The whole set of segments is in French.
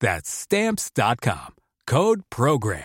That's Stamps.com. Code PROGRAM.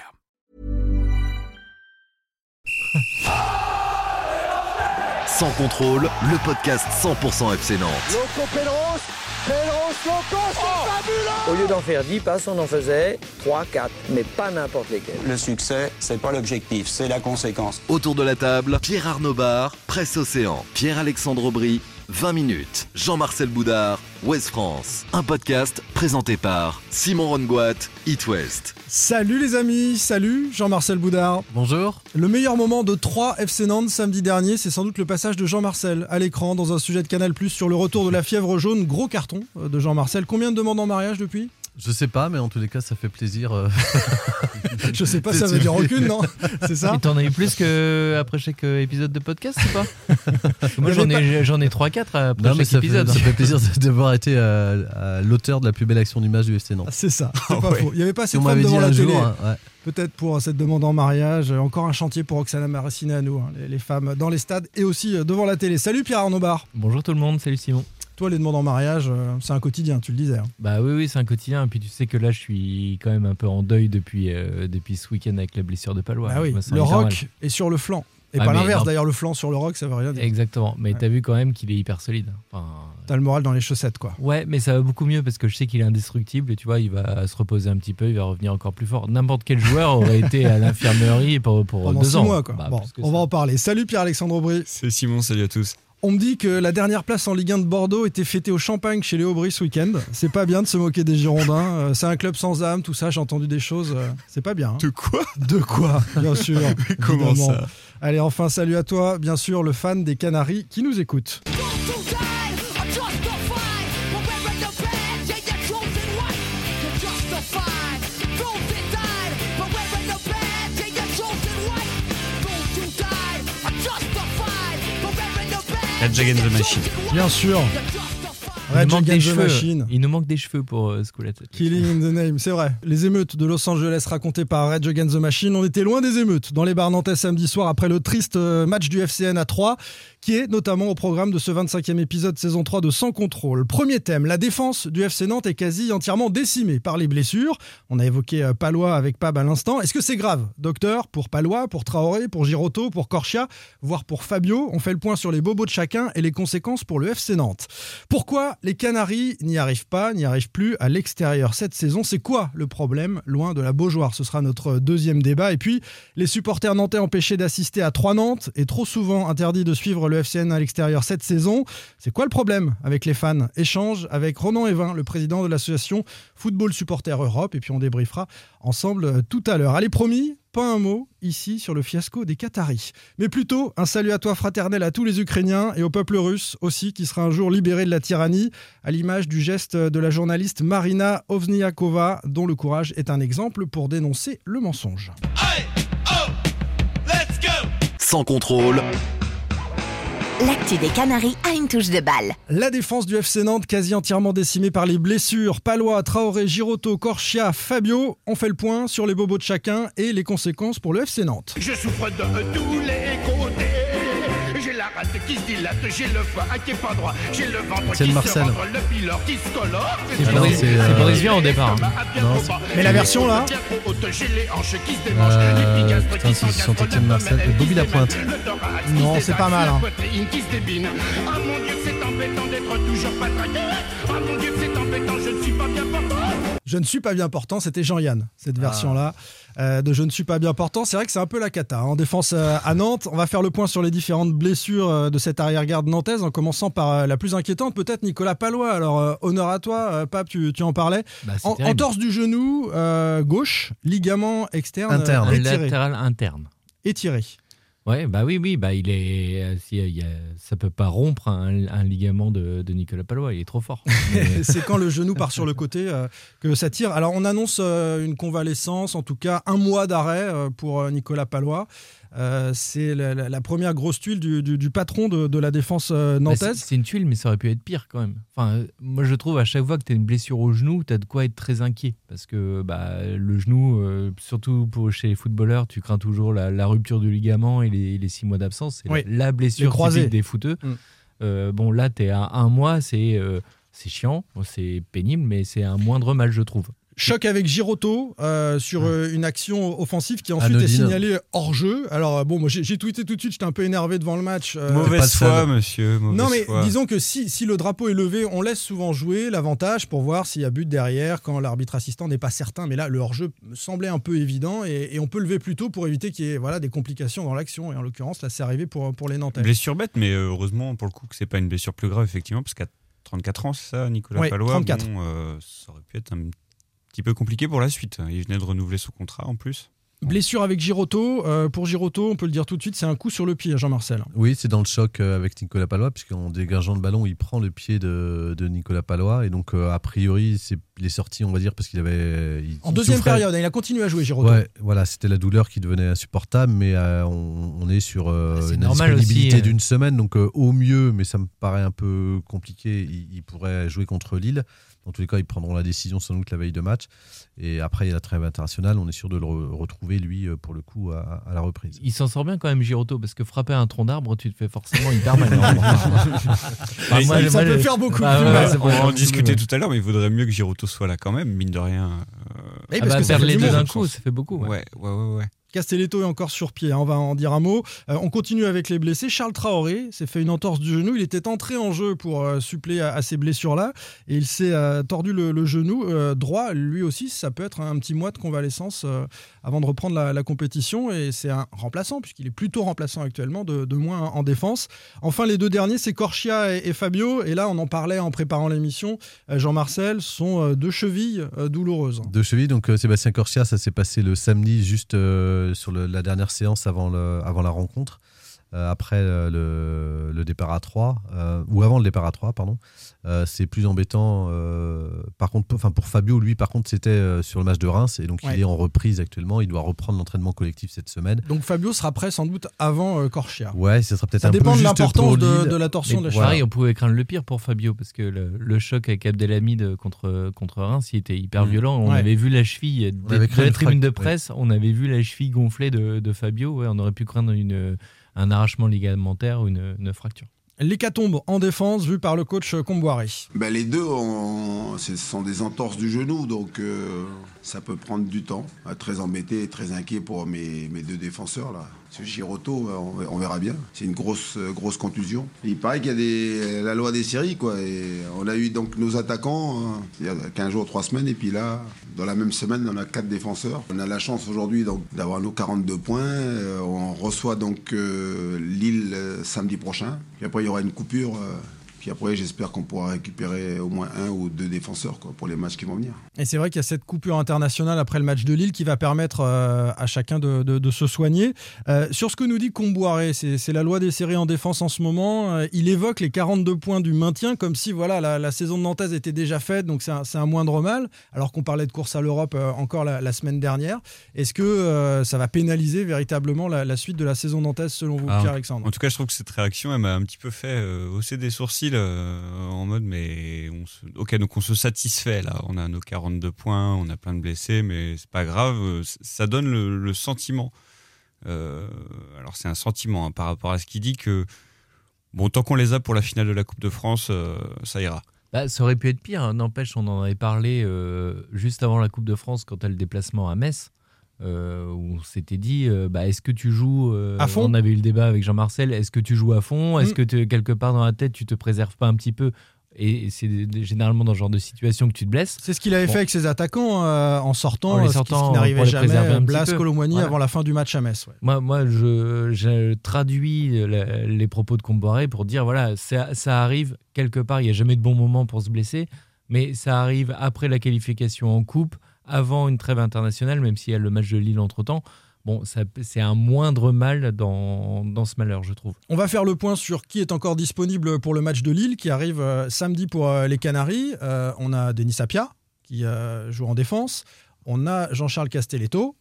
Sans contrôle, le podcast 100% FC Nantes. Loco Pedros, Pedros Loco, c'est fabuleux Au lieu d'en faire 10 passes, on en faisait 3, 4, mais pas n'importe lesquels. Le succès, c'est pas l'objectif, c'est la conséquence. Autour de la table, Pierre Arnaud Bar, Presse Océan, Pierre-Alexandre Aubry, 20 minutes, Jean-Marcel Boudard, Ouest France. Un podcast présenté par Simon Rongoat, It West. Salut les amis, salut Jean-Marcel Boudard. Bonjour. Le meilleur moment de 3 FC Nantes samedi dernier, c'est sans doute le passage de Jean-Marcel à l'écran dans un sujet de Canal Plus sur le retour de la fièvre jaune. Gros carton euh, de Jean-Marcel. Combien de demandes en mariage depuis? Je sais pas, mais en tous les cas, ça fait plaisir. euh. Je sais pas, ça veut dire aucune, non C'est ça Et t'en as eu plus que après chaque euh, épisode de podcast ou pas Moi j'en ai, j'en ai 3-4 après Non, mais chaque ça fait, épisode. ça fait plaisir d'avoir été euh, à l'auteur de la plus belle action du match du FC Nantes. C'est ça, c'est pas faux. Il n'y avait pas assez de femmes devant la télé. jour, hein, ouais. Peut-être pour cette demande en mariage. Encore un chantier pour Oksana Maracineanu, hein, les, les femmes dans les stades et aussi euh, devant la télé. Salut Pierre Arnaud Bar. Bonjour tout le monde, salut Simon. Toi, les demandes en mariage, euh, c'est un quotidien, tu le disais. hein. Bah oui, oui, c'est un quotidien. Et puis tu sais que là je suis quand même un peu en deuil depuis, euh, depuis ce week-end avec la blessure de Palois. Ah oui, Je me sens le hyper rock mal. est sur le flanc. Et Ah, pas mais l'inverse non. d'ailleurs, le flanc sur le rock, ça veut rien dire. Exactement, mais Ouais. t'as vu quand même qu'il est hyper solide. Enfin, T'as le moral dans les chaussettes, quoi. Ouais, mais ça va beaucoup mieux parce que je sais qu'il est indestructible et tu vois, il va se reposer un petit peu, il va revenir encore plus fort. N'importe quel joueur aurait été à l'infirmerie pour, pour Pendant deux six ans. mois, quoi. Bah, bon, plus que on ça. va en parler. Salut Pierre-Alexandre Aubry. C'est Simon, salut à tous. On me dit que la dernière place en Ligue 1 de Bordeaux était fêtée au champagne chez les Aubry ce week-end. C'est pas bien de se moquer des Girondins. Euh, C'est un club sans âme, tout ça. J'ai entendu des choses. euh, C'est pas bien. hein. De quoi? De quoi, bien sûr. Comment évidemment. ça? Allez, enfin, salut à toi, bien sûr, le fan des Canaries qui nous écoute. Red Against the Machine. Bien sûr, Il nous manque des cheveux. Machine. Il nous manque des cheveux pour euh. Killing in the Name, c'est vrai. Les émeutes de Los Angeles racontées par Rage Against the Machine, on était loin des émeutes dans les bars nantais samedi soir après le triste euh, match du FCN à 3, qui est notamment au programme de ce 25e épisode saison 3 de Sans Contrôle. Premier thème, la défense du FC Nantes est quasi entièrement décimée par les blessures. On a évoqué euh, Palois avec Pab à l'instant. Est-ce que c'est grave, docteur, pour Palois, pour Traoré, pour Giroto, pour Corchia, voire pour Fabio? On fait le point sur les bobos de chacun et les conséquences pour le FC Nantes. Pourquoi les Canaries n'y arrivent pas, n'y arrivent plus à l'extérieur cette saison C'est quoi le problème loin de la Beaujoire? Ce sera notre deuxième débat. Et puis, les supporters nantais empêchés d'assister à trois Nantes et trop souvent interdits de suivre le FCN à l'extérieur cette saison. C'est quoi le problème avec les fans? Échange avec Ronan Evin, le président de l'association Football Supporters Europe. Et puis, on débriefera ensemble tout à l'heure. Allez, promis, pas un mot ici sur le fiasco des Qataris. Mais plutôt un salut à toi fraternel à tous les Ukrainiens et au peuple russe aussi qui sera un jour libéré de la tyrannie, à l'image du geste de la journaliste Marina Ovniakova, dont le courage est un exemple pour dénoncer le mensonge. Sans contrôle, L'actu des Canaries a une touche de balle. La défense du FC Nantes quasi entièrement décimée par les blessures. Palois, Traoré, Giroto, Corchia, Fabio. On fait le point sur les bobos de chacun et les conséquences pour le FC Nantes. Je souffre de tous les côtés. Qui se dilate, j'ai le foie qui est pas droit, j'ai le ventre qui le se le pylore qui se colore. C'est Ah Boris, euh, Boris Vian au départ. hein. Non, Mais la version, là Euh, putain, c'est le Marcel, Bobby qui se Lapointe. Non, c'est pas mal, la hein. poitrine qui se débine. Ah mon dieu, c'est embêtant d'être toujours pas traqué. Ah mon dieu, c'est embêtant, je ne suis pas bien portant. C'était Jean-Yann, cette Ah. version-là euh, de Je ne suis pas bien portant. C'est vrai que c'est un peu la cata. hein. En défense euh, à Nantes, on va faire le point sur les différentes blessures euh, de cette arrière-garde nantaise, en commençant par la plus inquiétante, peut-être Nicolas Palois. Alors, honneur à toi, Pape, tu, tu en parlais. Bah, En, entorse du genou euh, gauche, ligament externe Interne. étiré. latéral interne. étiré. Ouais, bah oui, oui, bah il est, euh, si, il y a- ça peut pas rompre un, un ligament de, de Nicolas Palois, il est trop fort. Mais- c'est quand le genou part sur le côté euh, que ça tire. Alors on annonce euh, une convalescence, en tout cas un mois d'arrêt euh, pour euh, Nicolas Palois. Euh, c'est la, la- la première grosse tuile du, du- du patron de, de la défense euh, Bah, c'est- nantaise. c'est une tuile, mais ça aurait pu être pire quand même. Enfin, euh, moi je trouve à chaque fois que tu as une blessure au genou, tu as de quoi être très inquiet. Parce que bah, le genou, euh, surtout pour, chez les footballeurs, tu crains toujours la, la rupture du ligament et les, les six mois d'absence. C'est Oui. la, la Les blessure typique des footeux. Mm. Bon, là, tu es à un mois, c'est c'est chiant, c'est pénible, mais c'est un moindre mal, je trouve. Choc avec Giroto euh, sur euh, une action offensive qui ensuite est signalée hors jeu. Alors euh, bon, moi j'ai tweeté tout de suite, j'étais un peu énervé devant le match. euh, Mauvaise foi, monsieur. Mauvaise Non, mais foi. disons que si, si le drapeau est levé, on laisse souvent jouer l'avantage pour voir s'il y a but derrière quand l'arbitre assistant n'est pas certain. Mais là, le hors-jeu me semblait un peu évident et, et on peut lever plus tôt pour éviter qu'il y ait voilà, des complications dans l'action. Et en l'occurrence, là, c'est arrivé pour, pour les Nantais. Blessure bête, mais heureusement pour le coup que c'est pas une blessure plus grave, effectivement, parce qu'à 34 ans, c'est ça, Nicolas Ouais, Palois. 34. bon, euh, ça aurait pu être un petit peu compliqué pour la suite. Il venait de renouveler son contrat en plus. Blessure avec Giroto. Euh, pour Giroto, on peut le dire tout de suite, c'est un coup sur le pied, Jean-Marcel. Oui, c'est dans le choc euh, avec Nicolas Palois, puisqu'en dégageant le ballon, il prend le pied de, de Nicolas Palois. Et donc, euh, a priori, c'est, il est sorti, on va dire, parce qu'il avait. il- En deuxième souffrait. période, hein, il a continué à jouer Giroto. Ouais, voilà, c'était la douleur qui devenait insupportable, mais euh, on, on est sur euh, Ah, une disponibilité euh. d'une semaine, donc euh, au mieux, mais ça me paraît un peu compliqué, il, il pourrait jouer contre Lille. Dans tous les cas, ils prendront la décision sans doute la veille de match. Et après, il y a la trêve internationale, on est sûr de le re- retrouver, lui, euh, pour le coup, à, à la reprise. Il s'en sort bien quand même, Giroto, parce que frapper un tronc d'arbre, tu te fais forcément hyper mal. Bah, Mais moi, ça moi, peut le- faire beaucoup Bah, On faire en mal. tout à l'heure, mais il vaudrait mieux que Giroto soit là quand même, mine de rien. Euh, Ah parce bah, que perdre les deux d'un coup, ça fait beaucoup. ouais. ouais, ouais, ouais, ouais. Castelletto est encore sur pied, hein, on va en dire un mot. Euh, on continue avec les blessés. Charles Traoré s'est fait une entorse du genou. Il était entré en jeu pour euh, suppléer à, à ces blessures-là et il s'est euh, tordu le, genou droit. Lui aussi, ça peut être un petit mois de convalescence avant de reprendre la, compétition. Et c'est un remplaçant, puisqu'il est plutôt remplaçant actuellement, de, moins en défense. Enfin, les deux derniers, c'est Corchia et, Fabio. Et là, on en parlait en préparant l'émission. Jean-Marcel sont deux chevilles douloureuses. De cheville, donc Sébastien Corsia, ça s'est passé le samedi, juste sur la dernière séance avant, la rencontre, après euh, le, le départ à 3, euh, ou avant le départ à 3, pardon. Euh, c'est plus embêtant. euh, par contre, pour- enfin, pour Fabio, lui, par contre, c'était euh, sur le match de Reims, et donc Ouais. il est en reprise actuellement. Il doit reprendre l'entraînement collectif cette semaine. Donc Fabio sera prêt sans doute avant euh, Corchia. Ouais, ça sera peut-être Ça un dépend peu de l'importance pour de, Lille. de la torsion Mais de la Voilà. pareil, on pouvait craindre le pire pour Fabio parce que le, le choc avec Abdelhamid contre, contre Reims, il était hyper Mm. violent. On Ouais. avait vu la cheville de, la une tribune de presse, on avait vu la cheville gonflée de, de Fabio. Ouais, on aurait pu craindre une, un arrachement ligamentaire ou une, une fracture. L'hécatombe en défense vue par le coach Comboiré. Ben, les deux, on- ce sont des entorses du genou, donc euh, ça peut prendre du temps. Euh, Très embêté et très inquiet pour mes, mes deux défenseurs. là. Ce Giroto, euh, on, ver- on verra bien. C'est une grosse, euh, grosse contusion. Et il paraît qu'il y a la loi des séries. Quoi. Et on a eu donc nos attaquants hein, il y a 15 jours, 3 semaines. Et puis là, dans la même semaine, on a quatre défenseurs. On a la chance aujourd'hui d'avoir nos 42 points. Euh, on reçoit donc Lille samedi prochain. Puis après, il y aura une coupure. Puis après, j'espère qu'on pourra récupérer au moins un ou deux défenseurs quoi, pour les matchs qui vont venir. Et c'est vrai qu'il y a cette coupure internationale après le match de Lille qui va permettre euh, à chacun de, de- de se soigner. Euh, sur ce que nous dit Comboiré, c'est la loi des séries en défense en ce moment. Euh, il évoque les 42 points du maintien comme si voilà la, la saison de Nantes était déjà faite, donc c'est un, moindre mal, alors qu'on parlait de course à l'Europe euh, encore la, la semaine dernière. Est-ce que euh, ça va pénaliser véritablement la, la suite de la saison nantaise selon vous, Ah, Pierre-Alexandre? En tout cas, je trouve que cette réaction, elle m'a un petit peu fait euh, hausser des sourcils euh, en mode, mais on ok, donc on se satisfait là. On a nos 42 points, on a plein de blessés, mais c'est pas grave. euh, Ça donne le, sentiment. euh, alors c'est un sentiment hein, par rapport à ce qu'il dit que bon, tant qu'on les a pour la finale de la Coupe de France, ça ira. Bah, ça aurait pu être pire. hein. N'empêche, on en avait parlé juste avant la Coupe de France quand as le déplacement à Metz. Euh, où on s'était dit, euh, bah, est-ce que tu joues euh, À fond On avait eu le débat avec Jean-Marcel. Est-ce que tu joues à fond? Est-ce Mm. que quelque part dans la tête, tu te préserves pas un petit peu? Et c'est généralement dans ce genre de situation que tu te blesses. C'est ce qu'il avait Bon. fait avec ses attaquants euh, en sortant, En les sortant, ce qui n'arrivait jamais. Blas. Colomwani Voilà. avant la fin du match à Metz. ouais. Moi, moi je, je traduis les propos de Comboiré pour dire voilà, ça, ça arrive quelque part. Il n'y a jamais de bon moment pour se blesser, mais ça arrive après la qualification en Coupe, avant une trêve internationale, même s'il y a le match de Lille entre temps. Bon, c'est un moindre mal dans, ce malheur, je trouve. On va faire le point sur qui est encore disponible pour le match de Lille qui arrive euh, samedi pour euh, les Canaries. Euh, on a Denis Sapia qui joue en défense. On a Jean-Charles Castelletto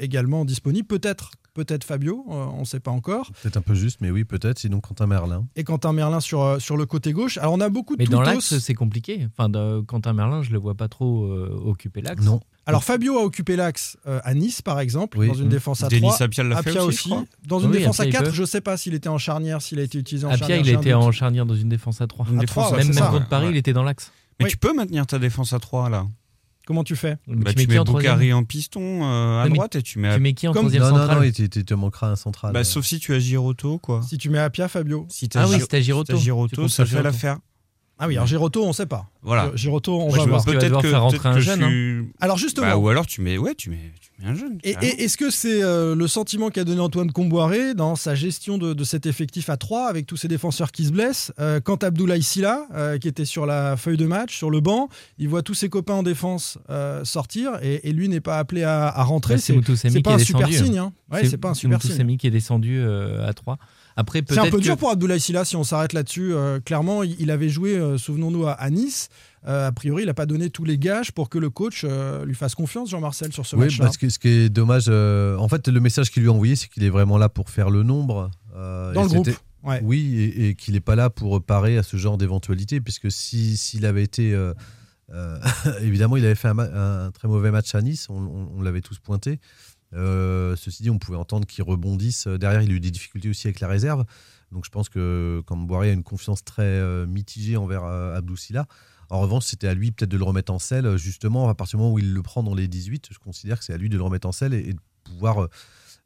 également disponible. Peut-être peut-être Fabio, euh, on ne sait pas encore. Peut-être un peu juste, mais oui, peut-être. Sinon, Quentin Merlin. Et Quentin Merlin sur, euh, sur le côté gauche. Alors on a beaucoup de Mais dans l'axe, c'est compliqué. Enfin, de Quentin Merlin, je le vois pas trop euh, occuper l'axe. Non. Alors Fabio a occupé l'axe euh, à Nice par exemple, Oui. dans une Mmh. défense à Denis 3. Sapia l'a fait aussi, crois. Dans une Oui, défense à Apia, il 4, peut. je ne sais pas s'il était en charnière, s'il a été utilisé en Apia, charnière. il j'ai un était en charnière dans une défense à 3. Une À défense ouais, même même contre Paris, Ouais. il était dans l'axe. Mais Oui. tu peux maintenir ta défense à 3 là. Comment tu fais? Bah, tu mets tu qui mets en troisième? Boukari en piston euh, à droite et tu mets. Tu mets qui en Comme- troisième Non, non, central non, il te, il te manquera un central. Bah, euh. sauf si tu as Giroto quoi. Si tu mets Apia, Fabio. Si t'as Ah oui, si t'as Giroto. si t'as Tu Giroto, ça fait l'affaire. Ah oui, alors Giroto, on ne sait pas. Voilà. Giroto, on Moi, va voir. va devoir faire rentrer peut-être un que jeune, je hein. suis- Alors justement, Bah, ou alors tu mets, ouais, tu mets, tu mets un jeune. Et, est-ce que c'est euh, le sentiment qu'a donné Antoine Comboiré dans sa gestion de, de cet effectif à 3 avec tous ces défenseurs qui se blessent euh, Quand Abdoulaye Silla, euh, qui était sur la feuille de match, sur le banc, il voit tous ses copains en défense euh, sortir et, et lui n'est pas appelé à, à rentrer? Bah, c'est Moutoussamy c'est qui pas est un super descendu, signe. hein. Ouais, c'est pas un super signe. Qui est descendu euh, à 3. Après, C'est un peu que- dur pour Abdoulaye Silla si on s'arrête là-dessus. Euh, clairement, il, avait joué, euh, souvenons-nous, à, à Nice. Euh, a priori, il n'a pas donné tous les gages pour que le coach euh, lui fasse confiance, Jean-Marcel, sur ce Oui, match-là. parce que ce qui est dommage, euh, en fait, le message qu'il lui a envoyé, c'est qu'il est vraiment là pour faire le nombre. euh, Dans le groupe, ouais. Oui, et, et qu'il n'est pas là pour parer à ce genre d'éventualité, puisque si- s'il avait été. euh, euh, évidemment, il avait fait un, très mauvais match à Nice, on, on- on l'avait tous pointé. Euh, ceci dit, on pouvait entendre qu'il rebondisse. Derrière, il a eu des difficultés aussi avec la réserve. Donc je pense que Camboire a une confiance très euh, mitigée envers euh, Abdou Silla. En revanche, c'était à lui peut-être de le remettre en selle, justement, à partir du moment où il le prend dans les 18. Je considère que c'est à lui de le remettre en selle et, de pouvoir, euh,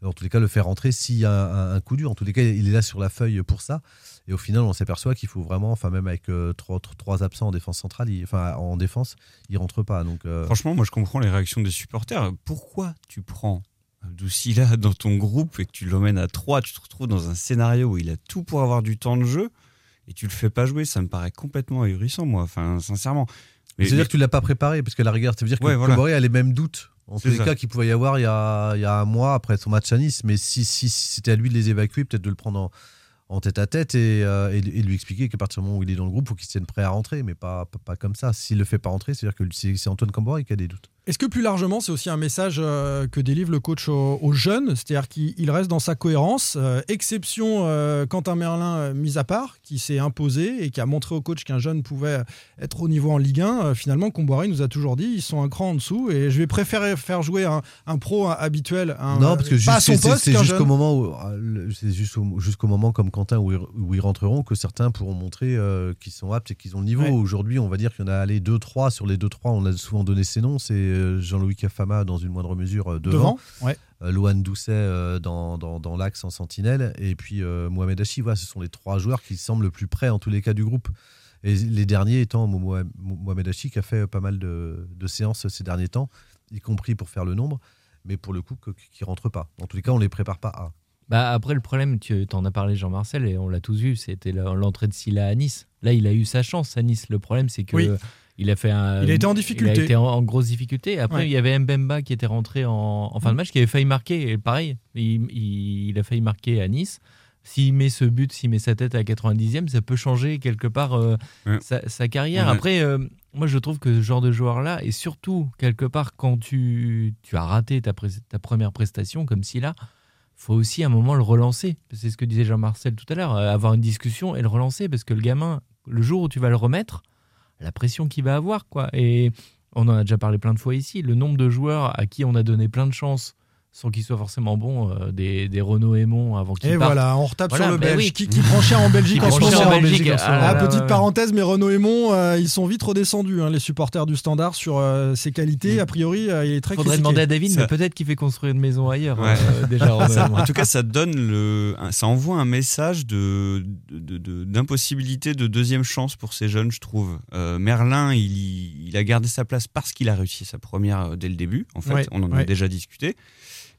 en tous les cas, le faire rentrer s'il y a un, coup dur. En tous les cas, il est là sur la feuille pour ça. Et au final, on s'aperçoit qu'il faut vraiment, enfin, même avec euh, trois, absents en défense centrale, il- enfin, en défense, il rentre pas. Donc, euh, Franchement, moi je comprends les réactions des supporters. Pourquoi tu prends Abdou Silla dans ton groupe et que tu l'emmènes à 3 Tu te retrouves dans un scénario où il a tout pour avoir du temps de jeu et tu le fais pas jouer. Ça me paraît complètement ahurissant, moi, enfin, sincèrement. C'est-à-dire mais- que tu l'as pas préparé, parce que la rigueur, ça veut dire que Ouais, voilà. A les mêmes doutes, en tous les ça. cas, qu'il pouvait y avoir il y, a, il y a un mois après son match à Nice. Mais si, si, si c'était à lui de les évacuer, peut-être de le prendre en, en tête à tête et, euh, et, et lui expliquer qu'à partir du moment où il est dans le groupe, il faut qu'il se tienne prêt à rentrer, mais pas, pas, pas comme ça. S'il le fait pas rentrer, c'est-à-dire que c'est Antoine Comboré qui a des doutes. Est-ce que plus largement, c'est aussi un message euh, que délivre le coach aux, aux jeunes? C'est-à-dire qu'il il reste dans sa cohérence. euh, exception euh, Quentin Merlin, mis à part, qui s'est imposé et qui a montré au coach qu'un jeune pouvait être au niveau en Ligue 1. Euh, finalement, Comboiré nous a toujours dit ils sont un cran en dessous et je vais préférer faire jouer un, un pro habituel, un, non, parce que c'est- jusqu'au moment où le- c'est jusqu'au moment comme Quentin où ils, où ils rentreront que certains pourront montrer qu'ils sont aptes et qu'ils ont le niveau. Ouais. Aujourd'hui, on va dire qu'il y en a allé 2-3 sur les 2-3, on a souvent donné ces noms. C'est euh, Jean-Louis Cafama dans une moindre mesure euh, devant. Devant, ouais. Euh, Lohan Doucet dans, dans, dans l'axe en sentinelle, et puis euh, Mohamed Hachi. Voilà, ce sont les trois joueurs qui semblent le plus près en tous les cas du groupe. Et les derniers étant Mo- Mo- Mohamed Hachi qui a fait pas mal de, de séances ces derniers temps, y compris pour faire le nombre, mais pour le coup qui ne rentrent pas. En tous les cas, on les prépare pas à. Bah après, le problème, tu en as parlé, Jean-Marcel, et on l'a tous vu, c'était l'entrée de Silla à Nice. Là, il a eu sa chance à Nice. Le problème, c'est que. Oui. Il a fait un. Il a été en difficulté. Il a été en, en grosse difficulté. Après, Ouais. il y avait Mbemba qui était rentré en, en fin de match, qui avait failli marquer. Et pareil, il, il- il a failli marquer à Nice. S'il met ce but, s'il met sa tête à la 90e, ça peut changer quelque part euh, Ouais. sa, sa carrière. Ouais. Après, euh, moi, je trouve que ce genre de joueur-là, et surtout, quelque part, quand tu, tu as raté ta, pré- ta première prestation, comme si là, faut aussi à un moment le relancer. C'est ce que disait Jean-Marcel tout à l'heure, euh, avoir une discussion et le relancer, parce que le gamin, le jour où tu vas le remettre, la pression qu'il va avoir, quoi. Et on en a déjà parlé plein de fois ici, le nombre de joueurs à qui on a donné plein de chances sans qu'il soit forcément bon, euh, des, des Renault Aimon avant qu'il Et parte. voilà, on retape Voilà, sur le bah Belge oui. qui, qui prend cher en Belgique en ce moment. en Belgique, en ce ah moment. là là, petite parenthèse, mais Renault Aimon, euh, ils sont vite redescendus, hein, les supporters du Standard, sur euh, ses qualités. A priori, euh, il est très Faudrait critiqué. demander à David, Ça- mais peut-être qu'il fait construire une maison ailleurs. Ouais. euh, déjà, en tout cas, ça donne le, ça envoie un message de, de- de- d'impossibilité de, deuxième chance pour ces jeunes, je trouve. Euh, Merlin, il, il a gardé sa place parce qu'il a réussi sa première euh, dès le début. En fait, Ouais, on en a ouais. déjà discuté.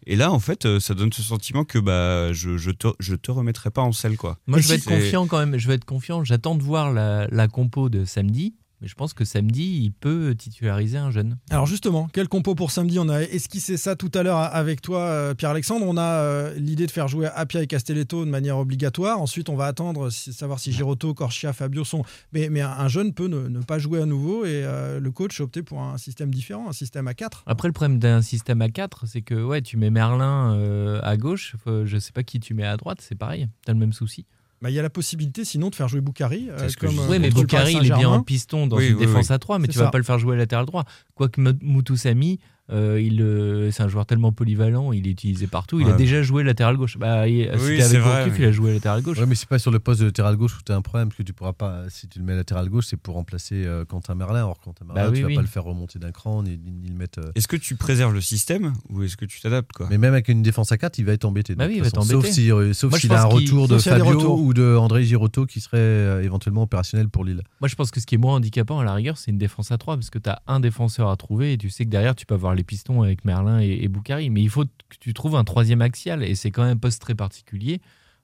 Et là, en fait, euh, ça donne ce sentiment que bah, je, je te, je te remettrai pas en selle, quoi. Moi, je vais si- être confiant quand même. Je vais être confiant. J'attends de voir la, la compo de samedi. Mais je pense que samedi, il peut titulariser un jeune. Alors justement, quel compo pour samedi On a esquissé ça tout à l'heure avec toi, euh, Pierre-Alexandre. On a euh, l'idée de faire jouer Appia et Castelletto de manière obligatoire. Ensuite, on va attendre, savoir si Girotto, Corchia, Fabio sont... Mais, mais un jeune peut ne, ne pas jouer à nouveau et euh, le coach a opté pour un système différent, un système à 4. Après, le problème d'un système à 4, c'est que ouais, tu mets Merlin euh, à gauche. je sais pas qui tu mets à droite. C'est pareil. T'as le même souci. Bah, Il y a la possibilité sinon de faire jouer Boukari. euh, comme, je euh, Oui, mais Boukari, il est bien en piston dans Oui, une oui, défense oui. à 3, mais tu vas ça. pas le faire jouer latéral droit. Quoique Mou- Moutoussamy, euh, il, euh, c'est un joueur tellement polyvalent, il est utilisé partout. Il a déjà joué latéral gauche. Bah, il, Oui, c'était avec vrai, Gourcuff, oui. il a joué latéral gauche. Ouais, mais c'est pas sur le poste de latéral gauche où tu as un problème, parce que tu pourras pas, si tu le mets latéral gauche, c'est pour remplacer euh, Quentin Merlin. Or, Quentin Merlin, Bah oui, tu vas oui. pas le faire remonter d'un cran, ni, ni- ni le mettre. euh, Est-ce que tu préserves le système ou est-ce que tu t'adaptes, quoi? Mais même avec une défense à 4, il va être embêté. Bah il va façon. être Sauf embêté. si, euh, sauf Moi, je s'il a un retour de s'il Fabio ou de André Girotto qui serait euh, éventuellement opérationnel pour Lille. Moi, je pense que ce qui est moins handicapant à la rigueur, c'est une défense à 3 parce que tu as un défenseur à trouver et tu sais que derrière, tu peux avoir pistons avec Merlin et, et Boukari. Mais il faut que tu trouves un troisième axial et c'est quand même un poste très particulier.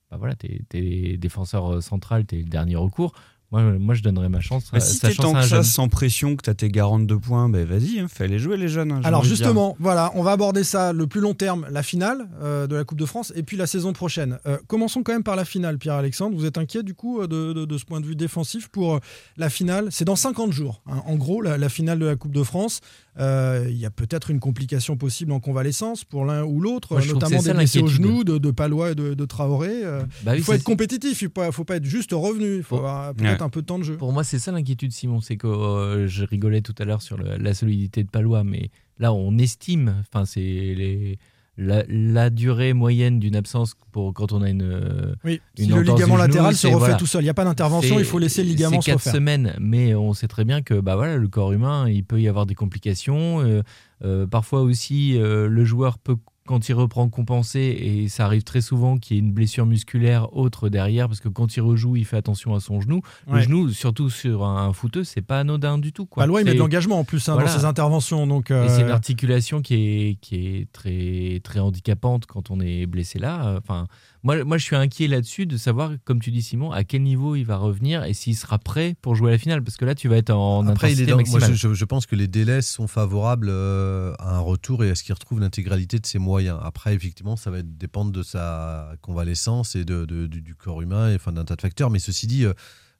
Bah voilà, t'es es défenseur euh, central, t'es le dernier recours. Moi, moi, je donnerais ma chance. Mais à- si sa t'es tant que ça, sans pression, que t'as tes 42 points, ben vas-y, hein, fais-les jouer les jeunes. hein, Alors dire. justement, voilà, on va aborder ça le plus long terme, la finale euh, de la Coupe de France et puis la saison prochaine. Euh, commençons quand même par la finale, Pierre-Alexandre. Vous êtes inquiet du coup euh, de, de- de ce point de vue défensif pour euh, la finale? C'est dans 50 jours, hein. en gros, la, la finale de la Coupe de France. Euh, Il y a peut-être une complication possible en convalescence pour l'un ou l'autre, notamment c'est des blessés au genou de, de Palois et de, de Traoré. Euh, Bah oui, il faut être compétitif, il ne faut, faut pas être juste revenu, il faut Bon. avoir peut-être un peu de temps de jeu. Pour moi, c'est ça l'inquiétude, Simon. C'est que euh, je rigolais tout à l'heure sur le- la solidité de Palois, mais là, on estime, enfin, c'est les- la, la durée moyenne d'une absence pour quand on a une. euh, Oui, une si le ligament genou, latéral se c'est- refait voilà. tout seul, il n'y a pas d'intervention, C'est- il faut laisser le ligament se C'est refaire. semaines, mais on sait très bien que bah voilà, le corps humain, il peut y avoir des complications. euh, euh, parfois aussi, euh, le joueur peut, quand il reprend, compenser, et ça arrive très souvent qu'il y ait une blessure musculaire autre derrière, parce que quand il rejoue, il fait attention à son genou. Ouais. Le genou, surtout sur un footeux, c'est pas anodin du tout. Quoi. Palois, il met de l'engagement en plus hein, Voilà. dans ses interventions. Donc, et c'est une euh, articulation qui est, qui est très, très handicapante quand on est blessé là. Euh, Enfin, moi, moi, je suis inquiet là-dessus de savoir, comme tu dis, Simon, à quel niveau il va revenir et s'il sera prêt pour jouer à la finale. Parce que là, tu vas être en Après, il est intensité dans- moi, maximale. je, je- je pense que les délais sont favorables euh, à un retour et à ce qu'il retrouve l'intégralité de ses moyens. Après, effectivement, ça va dépendre de sa convalescence et de, de- du, du corps humain, et, enfin d'un tas de facteurs. Mais ceci dit, euh,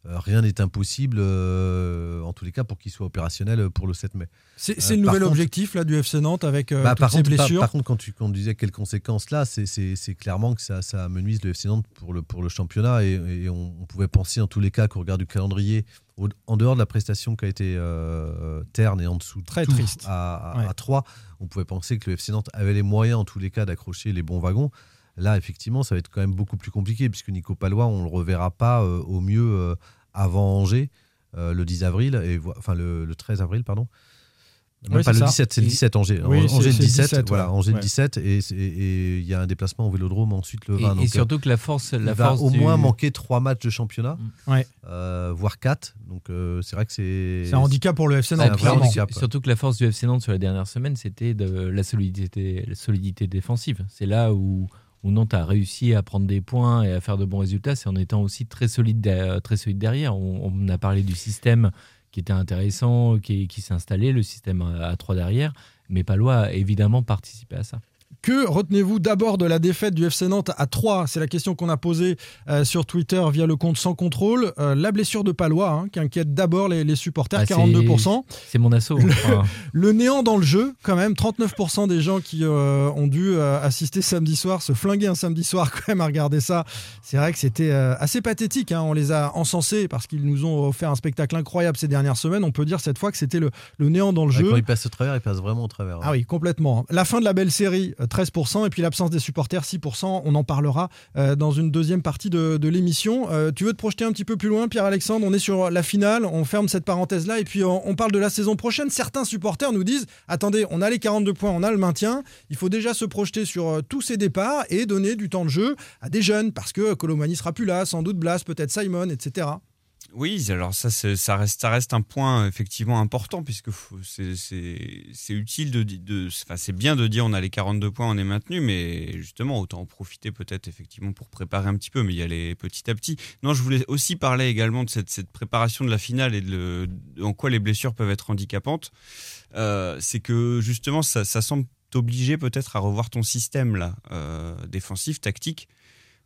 rien n'est impossible, euh, en tous les cas, pour qu'il soit opérationnel pour le 7 mai. c'est Euh, le nouvel contre- objectif là, du FC Nantes avec euh, Bah, toutes par, ces contre, blessures. par contre, quand tu, quand tu disais quelles conséquences là, c'est- clairement que ça, ça amenuise le FC Nantes pour le, pour le championnat. Et, et on, on pouvait penser, en tous les cas, qu'au regard du calendrier, au- en dehors de la prestation qui a été euh, terne et en dessous de Très tout triste. à, à, Ouais. à 3, on pouvait penser que le FC Nantes avait les moyens, en tous les cas, d'accrocher les bons wagons. Là, effectivement, ça va être quand même beaucoup plus compliqué, puisque Nico Palois, on ne le reverra pas euh, au mieux euh, avant Angers, euh, le 10 avril, et, enfin le, le 13 avril, pardon. Même Oui, pas c'est le ça. 17, c'est le Et- 17 Angers. Oui, Angers le c'est le 17, 17, voilà, ouais. Angers le Ouais. 17, et et il y a un déplacement au Vélodrome ensuite le Et- 20. et, donc, euh, surtout que la force, il la va force au du- moins manquer trois matchs de championnat, Ouais. euh, voire quatre. Donc euh, c'est vrai que c'est. C'est un handicap pour le FC Nantes, clairement. handicap. Surtout que la force du FC Nantes sur la dernière semaine, c'était de la solidité, la solidité défensive. C'est là où, où Nantes a réussi à prendre des points et à faire de bons résultats, c'est en étant aussi très solide, de- très solide derrière. On, a parlé du système qui était intéressant, qui, qui s'est installé, le système à, à 3 derrière. Mais Palois a évidemment participé à ça. Que retenez-vous d'abord de la défaite du FC Nantes à 3 C'est la question qu'on a posée euh, sur Twitter via le compte sans contrôle. Euh, la blessure de Palois, hein, qui inquiète d'abord les, les supporters, Ah, c'est- 42%. C'est mon assaut. Enfin, Le néant dans le jeu, quand même, 39% des gens qui euh, ont dû assister samedi soir, se flinguer un samedi soir quand même à regarder ça. C'est vrai que c'était assez pathétique. hein. On les a encensés parce qu'ils nous ont offert un spectacle incroyable ces dernières semaines. On peut dire cette fois que c'était le, le néant dans le Ouais, jeu. Quand il passe au travers, il passe vraiment au travers. hein. Ah oui, complètement. La fin de la belle série, 13%, et puis l'absence des supporters, 6%. On en parlera euh, dans une deuxième partie de, l'émission. Euh, tu veux te projeter un petit peu plus loin, Pierre-Alexandre? On est sur la finale, on ferme cette parenthèse-là, et puis on, on parle de la saison prochaine. Certains supporters nous disent, attendez, on a les 42 points, on a le maintien, il faut déjà se projeter sur euh, tous ces départs et donner du temps de jeu à des jeunes, parce que Colomani sera plus là, sans doute Blas, peut-être Simon, etc. Oui, alors ça, reste, un point effectivement important puisque c'est- utile de, enfin, c'est bien de dire on a les 42 points, on est maintenu, mais justement autant en profiter peut-être effectivement pour préparer un petit peu, mais y aller petit à petit. Non, je voulais aussi parler également de cette, préparation de la finale et de, le- de en quoi les blessures peuvent être handicapantes. Euh, c'est que justement ça, ça semble t'obliger peut-être à revoir ton système là, euh, défensif, tactique.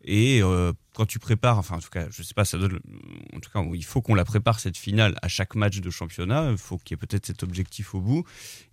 Et euh, quand tu prépares, enfin en tout cas, je sais pas, ça donne, en tout cas, il faut qu'on la prépare cette finale à chaque match de championnat. Il faut qu'il y ait peut-être cet objectif au bout.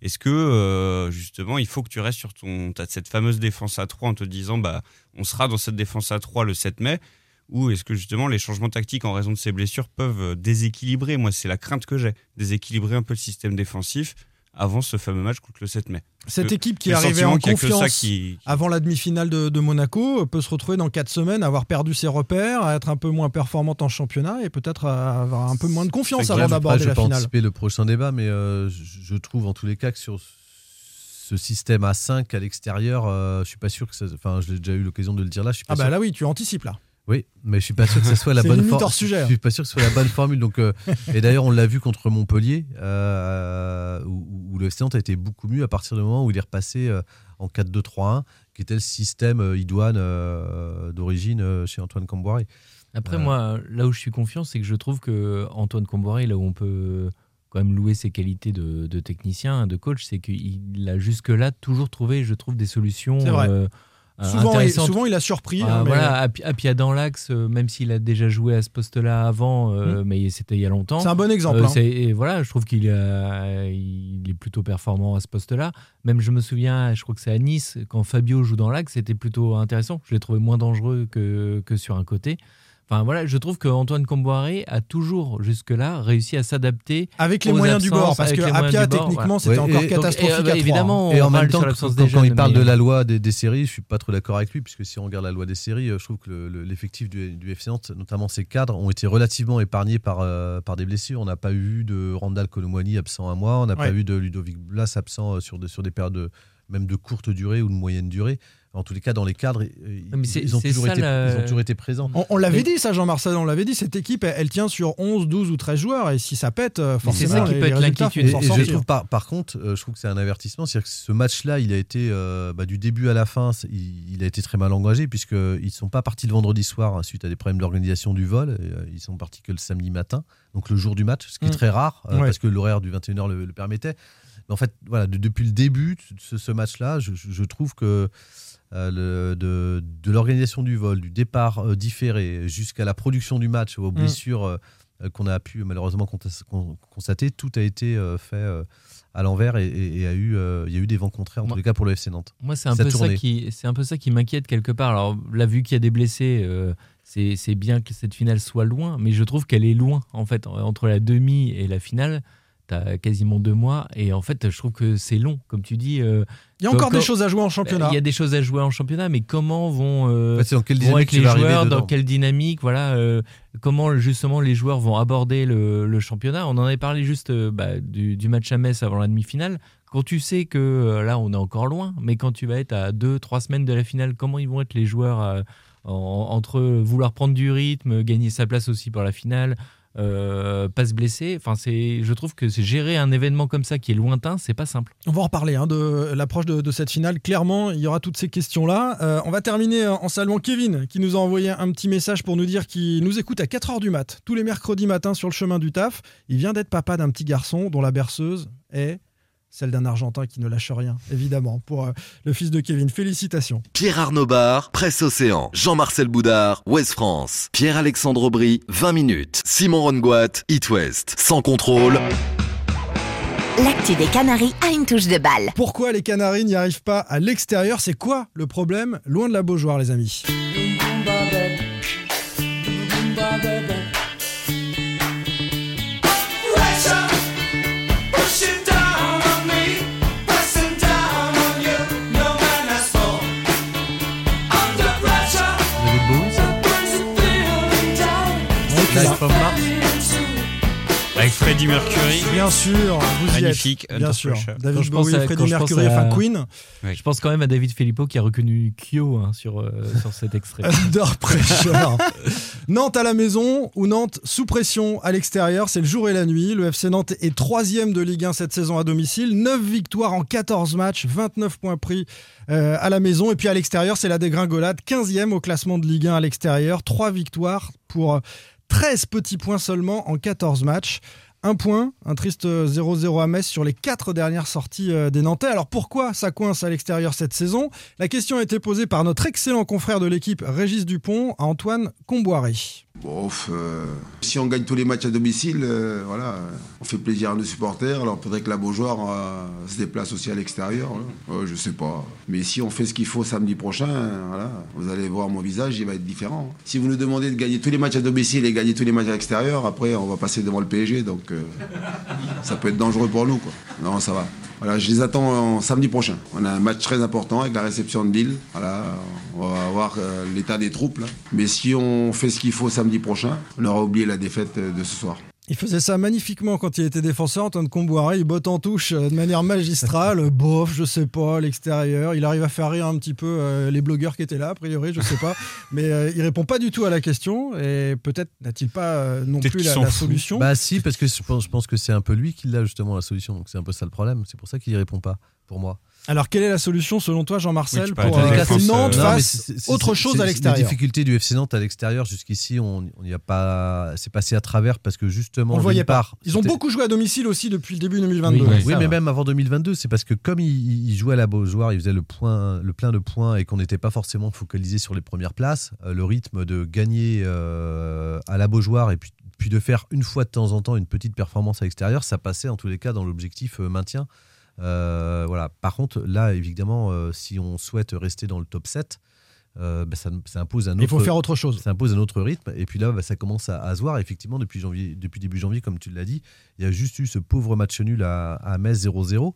Est-ce que euh, justement, il faut que tu restes sur ton, t'as cette fameuse défense à 3 en te disant, bah, on sera dans cette défense à 3 le 7 mai, ou est-ce que justement les changements tactiques en raison de ces blessures peuvent déséquilibrer? Moi, c'est la crainte que j'ai, déséquilibrer un peu le système défensif avant ce fameux match contre le 7 mai. Cette équipe qui est arrivée en confiance qui- avant la demi-finale de, de Monaco peut se retrouver dans 4 semaines, à avoir perdu ses repères, à être un peu moins performante en championnat et peut-être à avoir un peu moins de confiance avant d'aborder je la vais pas finale. anticiper le prochain débat, mais euh, je, je trouve en tous les cas que sur ce système à 5 à l'extérieur, euh, je suis pas sûr que ça. Enfin, j'ai déjà eu l'occasion de le dire là. Je suis pas Ah bah sûr- là oui, tu anticipes là. Oui, mais je suis pas sûr que ce soit la bonne formule. hors sujet, Je suis pas sûr que ce soit la bonne formule. Donc, euh, et d'ailleurs, on l'a vu contre Montpellier, euh, où, où le Nantes a été beaucoup mieux à partir du moment où il est repassé euh, en 4-2-3-1, qui était le système euh, idoine euh, d'origine euh, chez Antoine Camboire. Après, Euh, moi, là où je suis confiant, c'est que je trouve que Antoine Comboiré, là où on peut quand même louer ses qualités de, de technicien, de coach, c'est qu'il a jusque-là toujours trouvé, je trouve, des solutions. C'est vrai. Euh, Souvent, il, souvent, il a surpris. Ah, hein, voilà, pied dans l'axe, euh, même s'il a déjà joué à ce poste-là avant, euh, mais c'était il y a longtemps. C'est un bon exemple, Euh, hein. et voilà, je trouve qu'il il est plutôt performant à ce poste-là. Même je me souviens, je crois que c'est à Nice, quand Fabio joue dans l'axe, c'était plutôt intéressant. Je l'ai trouvé moins dangereux que, que sur un côté. Enfin voilà, je trouve qu'Antoine Comboiré a toujours jusque-là réussi à s'adapter Avec les aux moyens du bord, parce que bord, techniquement, voilà. c'était encore catastrophique et, à euh, trois. Évidemment, Et on en même temps, quand, il parle mais- de la loi des, des séries, je suis pas trop d'accord avec lui, puisque si on regarde la loi des séries, euh, je trouve que le- le- l'effectif du, du FC Nantes, notamment ses cadres, ont été relativement épargnés par, euh, par des blessures. On n'a pas eu de Randall Colomwani absent un mois, on n'a Ouais. pas eu de Ludovic Blas absent euh, sur, de- sur des périodes de- même de courte durée ou de moyenne durée. En tous les cas, dans les cadres, ils, mais c'est- ils ont, c'est toujours ça, été, la- ils ont toujours été présents. On, on l'avait Mais- dit, ça, Jean-Marcel, on l'avait dit, cette équipe, elle, elle tient sur 11, 12 ou 13 joueurs, et si ça pète, euh, forcément, les résultats font Et, fort et je trouve par, par contre, euh, je trouve que c'est un avertissement, c'est-à-dire que ce match-là, il a été euh, bah, du début à la fin, c'est- il, il a été très mal engagé puisque ils sont pas partis le vendredi soir hein, suite à des problèmes d'organisation du vol. Et, euh, ils sont partis que le samedi matin, donc le jour du match, ce qui est Mm. très rare euh, Ouais. parce que l'horaire du 21h le, le permettait. Mais en fait, voilà, de- depuis le début de ce, ce match-là, je, je- je trouve que le- de, de l'organisation du vol, du départ euh, différé jusqu'à la production du match, aux Mm. blessures euh, euh, qu'on a pu malheureusement constater, tout a été euh, fait euh, à l'envers et, et- et a eu, euh, il y a eu des vents contraires, en Moi- tous les cas pour le FC Nantes. Moi, c'est un, peu ça qui, c'est un peu ça qui m'inquiète quelque part. Alors, là, vu qu'il y a des blessés, euh, c'est c'est bien que cette finale soit loin, mais je trouve qu'elle est loin, en fait. Entre la demi et la finale, tu as quasiment deux mois, et en fait, je trouve que c'est long, comme tu dis. euh, Il y a co- encore des choses à jouer en championnat. Il y a des choses à jouer en championnat, mais comment vont, euh, En fait, c'est dans quelle vont dynamique être tu les joueurs, dans quelle dynamique, voilà, euh, comment justement les joueurs vont aborder le, le championnat. On en avait parlé juste euh, bah, du, du match à Metz avant la demi-finale. Quand tu sais que euh, là, on est encore loin, mais quand tu vas être à deux, trois semaines de la finale, comment ils vont être les joueurs euh, en- entre vouloir prendre du rythme, gagner sa place aussi pour la finale, euh, pas se blesser. Enfin, c'est, je trouve que gérer un événement comme ça qui est lointain, c'est pas simple. On va en reparler hein, de l'approche de, cette finale. Clairement, il y aura toutes ces questions-là. Euh, on va terminer en saluant Kevin, qui nous a envoyé un petit message pour nous dire qu'il nous écoute à 4h du mat, tous les mercredis matins sur le chemin du taf. Il vient d'être papa d'un petit garçon dont la berceuse est celle d'un Argentin qui ne lâche rien, évidemment, pour euh, le fils de Kevin. Félicitations. Pierre Arnaud Bar, Presse Océan. Jean-Marcel Boudard, Ouest France. Pierre-Alexandre Aubry, 20 minutes. Simon Rongoat, It West. Sans contrôle. L'actu des Canaries a une touche de balle. Pourquoi les Canaries n'y arrivent pas à l'extérieur? C'est quoi le problème? Loin de la Beaujoire, les amis. Live from Mars. Avec Freddie Mercury. Bien sûr, vous y Magnifique, êtes. Bien sûr. Pressure. David je pense Bowie, Freddie Mercury, à- enfin Queen. Oui. Je pense quand même à David Filippo qui a reconnu Kyo hein, sur, euh, sur cet extrait. Under pressure. Nantes à la maison ou Nantes sous pression à l'extérieur, c'est le jour et la nuit. Le FC Nantes est troisième de Ligue 1 cette saison à domicile. 9 victoires en 14 matchs, 29 points pris euh, à la maison. Et puis à l'extérieur, c'est la dégringolade. 15e au classement de Ligue 1 à l'extérieur. 3 victoires pour euh, 13 petits points seulement en 14 matchs. Un point, un triste 0-0 à Metz sur les quatre dernières sorties euh, des Nantais. Alors pourquoi ça coince à l'extérieur cette saison? La question a été posée par notre excellent confrère de l'équipe Régis Dupont à Antoine Comboiré. Bon, euh, si on gagne tous les matchs à domicile, euh, voilà, on fait plaisir à nos supporters. Alors peut-être que la Beaujoire euh, se déplace aussi à l'extérieur. Ouais, je sais pas. Mais si on fait ce qu'il faut samedi prochain, vous allez voir mon visage, il va être différent. Si vous nous demandez de gagner tous les matchs à domicile et gagner tous les matchs à l'extérieur, après on va passer devant le PSG, donc ça peut être dangereux pour nous. Quoi. Non, ça va. Voilà, je les attends en samedi prochain. On a un match très important avec la réception de Lille. Voilà, on va voir euh, l'état des troupes. Mais si on fait ce qu'il faut samedi prochain, on aura oublié la défaite euh, de ce soir. Il faisait ça magnifiquement quand il était défenseur, Antoine Comboiré. Il botte en touche euh, de manière magistrale. Bof, je sais pas, l'extérieur. Il arrive à faire rire un petit peu euh, les blogueurs qui étaient là, a priori, je sais pas. Mais euh, il répond pas du tout à la question. Et peut-être n'a-t-il pas euh, non plus la, solution. Bah si, parce que je pense, je pense que c'est un peu lui qui l'a justement la solution. Donc c'est un peu ça le problème. C'est pour ça qu'il y répond pas, pour moi. Alors, quelle est la solution selon toi, Jean-Marcel, Oui, pour euh, la que défense, Nantes euh, fasse autre chose à Les l'extérieur? difficultés du FC Nantes à l'extérieur, jusqu'ici, on n'y a pas. C'est passé à travers parce que justement. On le voyait pas. part, Ils ont beaucoup joué à domicile aussi depuis le début 2022. Oui, Oui, mais va. même avant 2022, c'est parce que comme il, il jouait à la Beaujoire, il faisait le, point, le plein de points et qu'on n'était pas forcément focalisé sur les premières places, euh, le rythme de gagner euh, à la Beaujoire et puis, puis de faire une fois de temps en temps une petite performance à l'extérieur, ça passait en tous les cas dans l'objectif euh, maintien. Euh, voilà. Par contre, là, évidemment, euh, si on souhaite rester dans le top 7, euh, bah, ça, ça impose un autre, Il faut faire autre chose. ça impose un autre rythme. Et puis là, bah, ça commence à, à se voir. Effectivement, depuis, janvier, depuis début janvier, comme tu l'as dit, il y a juste eu ce pauvre match nul à, à Metz 0-0,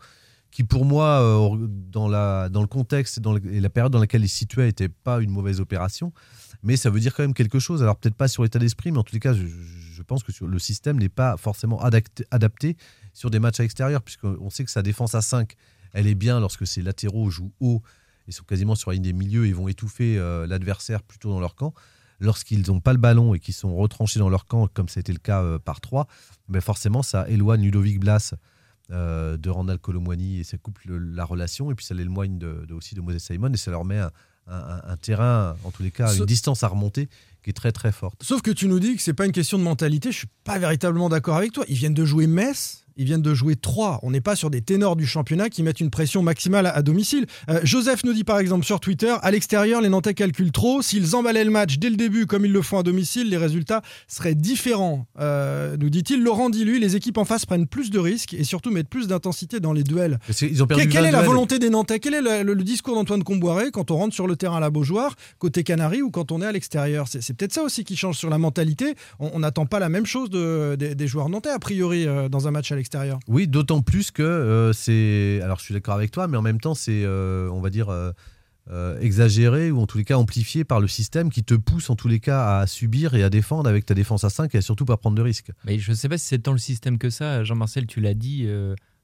qui pour moi, dans, la, dans le contexte et, dans le- et la période dans laquelle il se situait, n'était pas une mauvaise opération. Mais ça veut dire quand même quelque chose. Alors peut-être pas sur l'état d'esprit, mais en tous les cas, je, je pense que sur, le système n'est pas forcément adapté, adapté sur des matchs à l'extérieur, puisqu'on sait que sa défense à 5, elle est bien lorsque ses latéraux jouent haut et sont quasiment sur la ligne des milieux, ils vont étouffer euh, l'adversaire plutôt dans leur camp. Lorsqu'ils n'ont pas le ballon et qu'ils sont retranchés dans leur camp, comme c'était le cas euh, par 3, ben forcément ça éloigne Ludovic Blas euh, de Randall Colomwani et ça coupe le- la relation et puis ça l'éloigne de, de- aussi de Moses Simon et ça leur met un, un- un terrain, en tous les cas, une distance à remonter qui est très très forte. Sauf que tu nous dis que c'est pas une question de mentalité. Je suis pas véritablement d'accord avec toi. Ils viennent de jouer Metz. Ils viennent de jouer 3. On n'est pas sur des ténors du championnat qui mettent une pression maximale à, à domicile. Euh, Joseph nous dit par exemple sur Twitter à l'extérieur, les Nantais calculent trop. S'ils emballaient le match dès le début comme ils le font à domicile, les résultats seraient différents. Euh, nous dit-il. Laurent dit lui les équipes en face prennent plus de risques et surtout mettent plus d'intensité dans les duels. Ont perdu Quelle, quelle 20 est la duels. volonté des Nantais? Quel est le, le- le discours d'Antoine Comboiré quand on rentre sur le terrain à la Beaujoire, côté Canaries ou quand on est à l'extérieur? C'est c'est peut-être ça aussi qui change sur la mentalité. On on n'attend pas la même chose de- des, des joueurs nantais, a priori, euh, dans un match à l'extérieur. Oui, d'autant plus que euh, c'est. Alors, je suis d'accord avec toi, mais en même temps, c'est, euh, on va dire, euh, euh, exagéré ou en tous les cas amplifié par le système qui te pousse en tous les cas à subir et à défendre avec ta défense à 5 et à surtout pas prendre de risques. Mais je sais pas si c'est tant le système que ça. Jean-Marcel, tu l'as dit.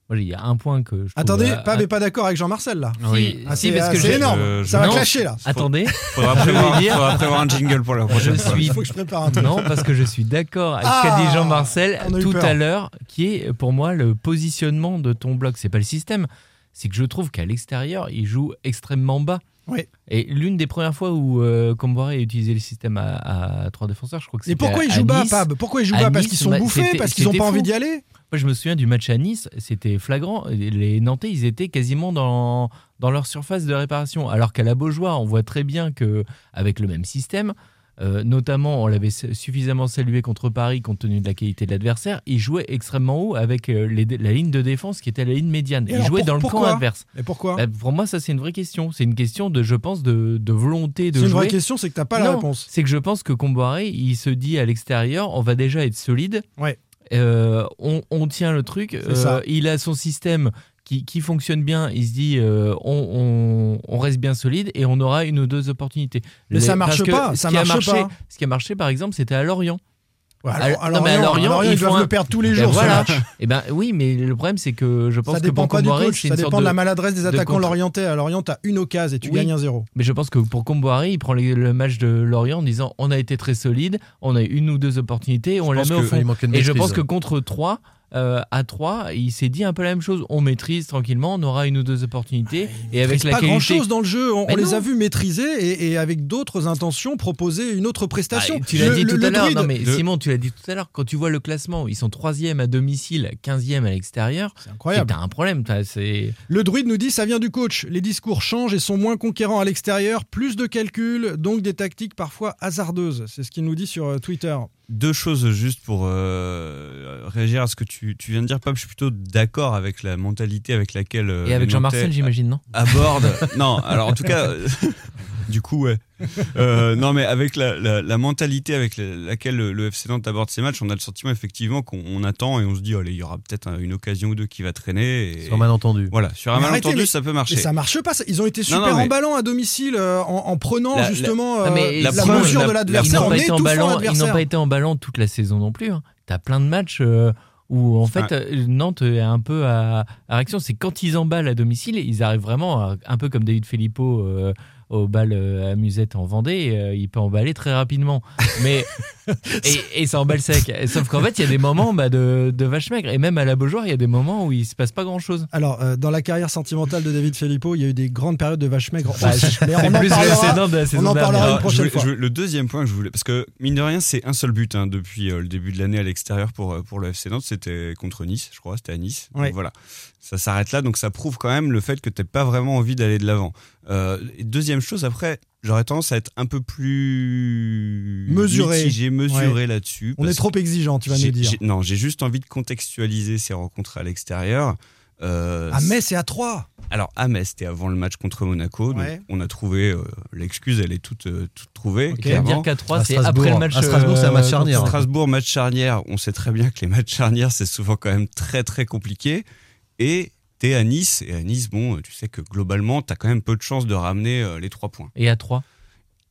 Moi, il y a un point que je trouve, Attendez, euh, pas, mais pas d'accord avec Jean-Marcel là. Si, Ah, si, c'est parce que c'est j'ai- énorme. euh, ça va non. clasher là. Attendez, Faudra Je prévoir, dire- faudra prévoir un jingle pour la je prochaine fois. suis Il faut que je prépare un truc. non parce que je suis d'accord avec ce Ah, qu'a dit Jean-Marcel on a eu tout peur. à l'heure, qui est pour moi le positionnement de ton bloc. C'est pas le système, c'est que je trouve qu'à l'extérieur, il joue extrêmement bas. Oui. Et l'une des premières fois où euh, a utilisé le système à, à trois défenseurs, je crois que Et c'était pourquoi à- ils jouent bas, Nice. Pab? Pourquoi ils jouent À bas Parce Nice, qu'ils sont bah, bouffés Parce qu'ils n'ont pas fou. envie d'y aller? Moi, je me souviens du match à Nice, c'était flagrant. Les Nantais, ils étaient quasiment dans, dans leur surface de réparation. Alors qu'à la Beaujoire, on voit très bien que avec le même système, euh, notamment, on l'avait su- suffisamment salué contre Paris compte tenu de la qualité de l'adversaire, ils jouaient extrêmement haut avec euh, les- la ligne de défense qui était la ligne médiane. Et jouaient pour- dans le camp adverse. Et pourquoi? Bah, pour moi, ça, c'est une vraie question. C'est une question, de, je pense, de, de volonté de C'est une vraie question, c'est que t'as pas la réponse. C'est que je pense que Comboiré, il se dit à l'extérieur, on va déjà être solide. Ouais. Euh, on, on tient le truc. Il a son système qui, qui fonctionne bien. Il se dit, euh, on, on- on reste bien solide et on aura une ou deux opportunités. Mais ça marche parce que pas, ce ça qui a marche marché, pas. Ce qui a marché, par exemple, c'était à Lorient. Ouais, alors, Alors- alors non, mais à Lorient, ils ils doivent un- le perdre tous les Ben jours. ce voilà. match. Et ben oui, mais le problème c'est que je pense Ça que dépend pour pas du Comboiré, coach, c'est ça dépend de la maladresse des de attaquants contre- lorientais. À Lorient, t'as une occasion et tu Oui. gagnes un 0 Mais je pense que pour Comboiré, il prend les- le match de Lorient en disant on a été très solide, on a eu une ou deux opportunités, on la met au que fond. de Et je pense que contre 3, à 3, il s'est dit un peu la même chose. On maîtrise tranquillement, on aura une ou deux opportunités. et avec la pas qualité. grand chose dans le jeu. On, les a vus maîtriser et, et avec d'autres intentions proposer une autre prestation. Ah, tu l'as dit le- tout le à l'heure. Non, mais Simon, tu l'as dit tout à l'heure. Quand tu vois le classement, ils sont 3e à domicile, 15e à l'extérieur. C'est incroyable. T'as un problème. t'as- C'est. Le druide nous dit ça vient du coach. Les discours changent et sont moins conquérants à l'extérieur, plus de calculs, donc des tactiques parfois hasardeuses. C'est ce qu'il nous dit sur euh, Twitter. Deux choses juste pour euh, réagir à ce que tu, tu viens de dire, Pab. Je suis plutôt d'accord avec la mentalité avec laquelle. euh, Et avec les Jean-Marcel, Nantais j'imagine, non? Aborde. non, alors en tout cas, du coup, ouais. Euh, non, mais avec la, la- la mentalité avec la- laquelle le, le FC Nantes aborde ses matchs, on a le sentiment effectivement qu'on on attend et on se dit, allez, il y aura peut-être un- une occasion ou deux qui va traîner. Et... Sur un malentendu. Voilà, sur un Mais arrêtez, malentendu, mais- ça peut Mais marcher. ça marche pas. ça. Ils ont été Non, super non, mais- emballants à domicile euh, en, en prenant La- justement Ah, euh, mais la, la preuve, mesure la- de la- Ils l'adversaire n'ont pas, ils n'ont l'adversaire. pas été emballants toute la saison non plus. hein. T'as plein de matchs euh, où en fait Ouais. Nantes est un peu à, à réaction. C'est quand ils emballent à domicile, ils arrivent vraiment à- un peu comme David Filippo euh, au bal euh, à Musette en Vendée. euh, il peut emballer très rapidement, mais et, et ça emballe sec. Sauf qu'en fait, il y a des moments bah, de, de vache maigre et même à la Beaujoire, il y a des moments où il se passe pas grand chose. Alors, euh, dans la carrière sentimentale de David Filippo, il y a eu des grandes périodes de vache maigre. Bah, Mais on en plus parlera- de la on saison en parlera une prochaine voulais- fois. je voulais- le deuxième point que je voulais, parce que mine de rien, c'est un seul but hein, depuis euh, le début de l'année à l'extérieur pour, pour le FC Nantes, c'était contre Nice, je crois, c'était à Nice. Donc voilà, ça s'arrête là, donc ça prouve quand même le fait que tu pas vraiment envie d'aller de l'avant. Euh, et deuxième chose, après, j'aurais tendance à être un peu plus Mesuré. mitigé, mesuré là-dessus. On est trop exigeant, tu vas nous dire. Non, j'ai juste envie de contextualiser ces rencontres à l'extérieur. Euh, À Metz et à 3. alors à Metz, c'était avant le match contre Monaco, donc on a trouvé euh, l'excuse, elle est toute, euh, toute trouvée. Faut dire qu'à 3, À c'est après le match. À Strasbourg, c'est un match charnière. Strasbourg, match charnière, on sait très bien que les matchs charnières, c'est souvent quand même très très compliqué. Et t'es à Nice, et à Nice, bon, tu sais que globalement, t'as quand même peu de chances de ramener euh, les trois points. Et à 3.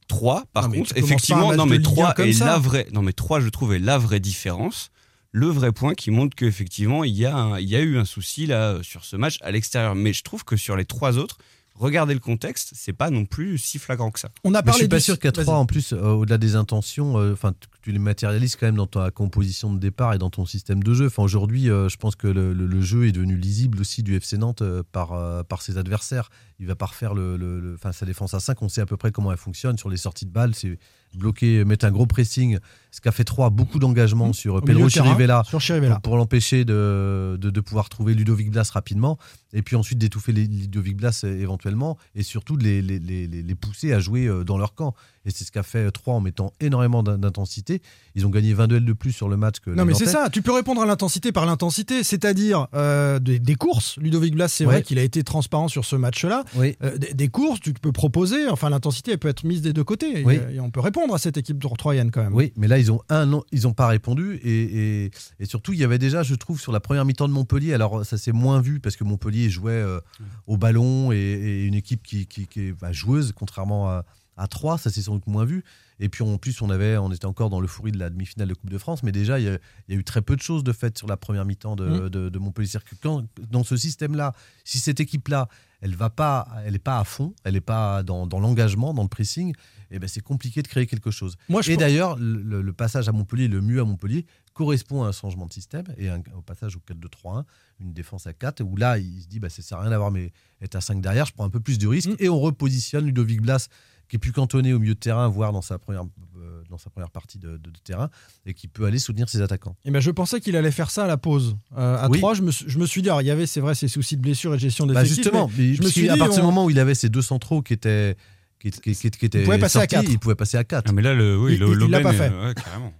3, par Non, contre, effectivement, non mais Ligue 3 un comme est ça. la vraie, non mais 3, je trouve, est la vraie différence. Le vrai point qui montre qu'effectivement, il y, a un- il y a eu un souci là euh, sur ce match à l'extérieur. Mais je trouve que sur les trois autres, regardez le contexte, c'est pas non plus si flagrant que ça. On a Mais je parlé suis pas du- sûr qu'à Vas-y. 3, en plus, euh, au-delà des intentions, euh, enfin, tu les matérialises quand même dans ta composition de départ et dans ton système de jeu. Enfin, aujourd'hui, euh, je pense que le, le- le jeu est devenu lisible aussi du FC Nantes euh, par, euh, par ses adversaires. Il va pas refaire le, le- sa défense à 5. On sait à peu près comment elle fonctionne sur les sorties de balles. C'est bloquer, mettre un gros pressing. Ce qu'a fait 3, beaucoup d'engagement sur Pedro Chirivella Sur pour, pour l'empêcher de, de, de pouvoir trouver Ludovic Blas rapidement, et puis ensuite d'étouffer Ludovic Blas éventuellement, et surtout de les, les, les, pousser à jouer dans leur camp. Et c'est ce qu'a fait 3 en mettant énormément d'in- d'intensité. Ils ont gagné 20 duels de plus sur le match que Non, mais c'est ça. Tu peux répondre à l'intensité par l'intensité, c'est-à-dire euh, des, des courses. Ludovic Blas, c'est vrai qu'il a été transparent sur ce match-là. Oui. Euh, des, des courses, tu peux proposer. Enfin, l'intensité, elle peut être mise des deux côtés. Et, Oui. euh, et on peut répondre à cette équipe troyenne quand même. Oui, mais là, ils ont un ils n'ont pas répondu. Et, et- et surtout, il y avait déjà, je trouve, sur la première mi-temps de Montpellier, alors ça s'est moins vu parce que Montpellier jouait euh, au ballon et, et une équipe qui, qui- qui est bah, joueuse, contrairement à, à 3, ça s'est sans doute moins vu. Et puis en plus, on, avait, on était encore dans l'euphorie de la demi-finale de Coupe de France, mais déjà, il y, a, il y a eu très peu de choses de fait sur la première mi-temps de, Mm. de- de Montpellier. Quand- dans ce système-là, si cette équipe-là, elle va pas, elle n'est pas à fond, elle n'est pas dans, dans l'engagement, dans le pressing, eh ben c'est compliqué de créer quelque chose. Moi, je Et pense- d'ailleurs, le, le- le passage à Montpellier, le mieux à Montpellier, correspond à un changement de système et un- au passage au 4-2-3-1, une défense à 4, où là, il se dit, bah, ça sert à rien d'avoir mes être à 5 derrière, je prends un peu plus de risques Mm. et on repositionne Ludovic Blas, qui est plus cantonné au milieu de terrain, voire dans sa première, euh, dans sa première partie de, de- de terrain, et qui peut aller soutenir ses attaquants. Eh ben, je pensais qu'il allait faire ça à la pause. Euh, à Oui. 3, je me, suis- je me suis dit, alors il y avait, c'est vrai, ces soucis de blessure et de gestion des Bah, justement, mais je me suis dit, partir on- du moment où il avait ces deux centraux qui étaient. Qui, qui- qui- qui étaient pouvait passer à sortis, quatre. il pouvait passer à 4. Ah, mais là, le, oui, Il- il- il l'a pas fait. euh, ouais.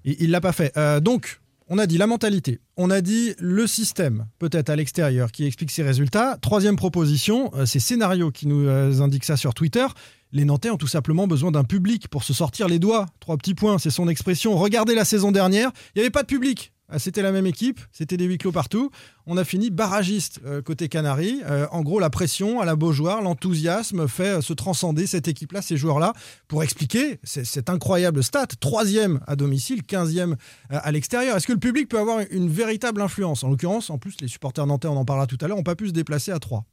Il il l'a pas fait. Euh, donc, on a dit la mentalité, on a dit le système, peut-être à l'extérieur, qui explique ses résultats. Troisième proposition, euh, c'est Scénario qui nous euh, indique ça sur Twitter. Les Nantais ont tout simplement besoin d'un public pour se sortir les doigts. Trois petits points, c'est son expression. Regardez la saison dernière, il n'y avait pas de public. Ah, C'était la même équipe, c'était des huis clos partout. On a fini barragiste euh, côté Canaries. Euh, en gros, la pression à la Beaujoire, l'enthousiasme fait euh, se transcender cette équipe-là, ces joueurs-là. Pour expliquer c'est- cet incroyable stat, troisième à domicile, quinzième à l'extérieur. Est-ce que le public peut avoir une véritable influence? En l'occurrence, en plus, les supporters nantais, on en parlera tout à l'heure, n'ont pas pu se déplacer à Troyes.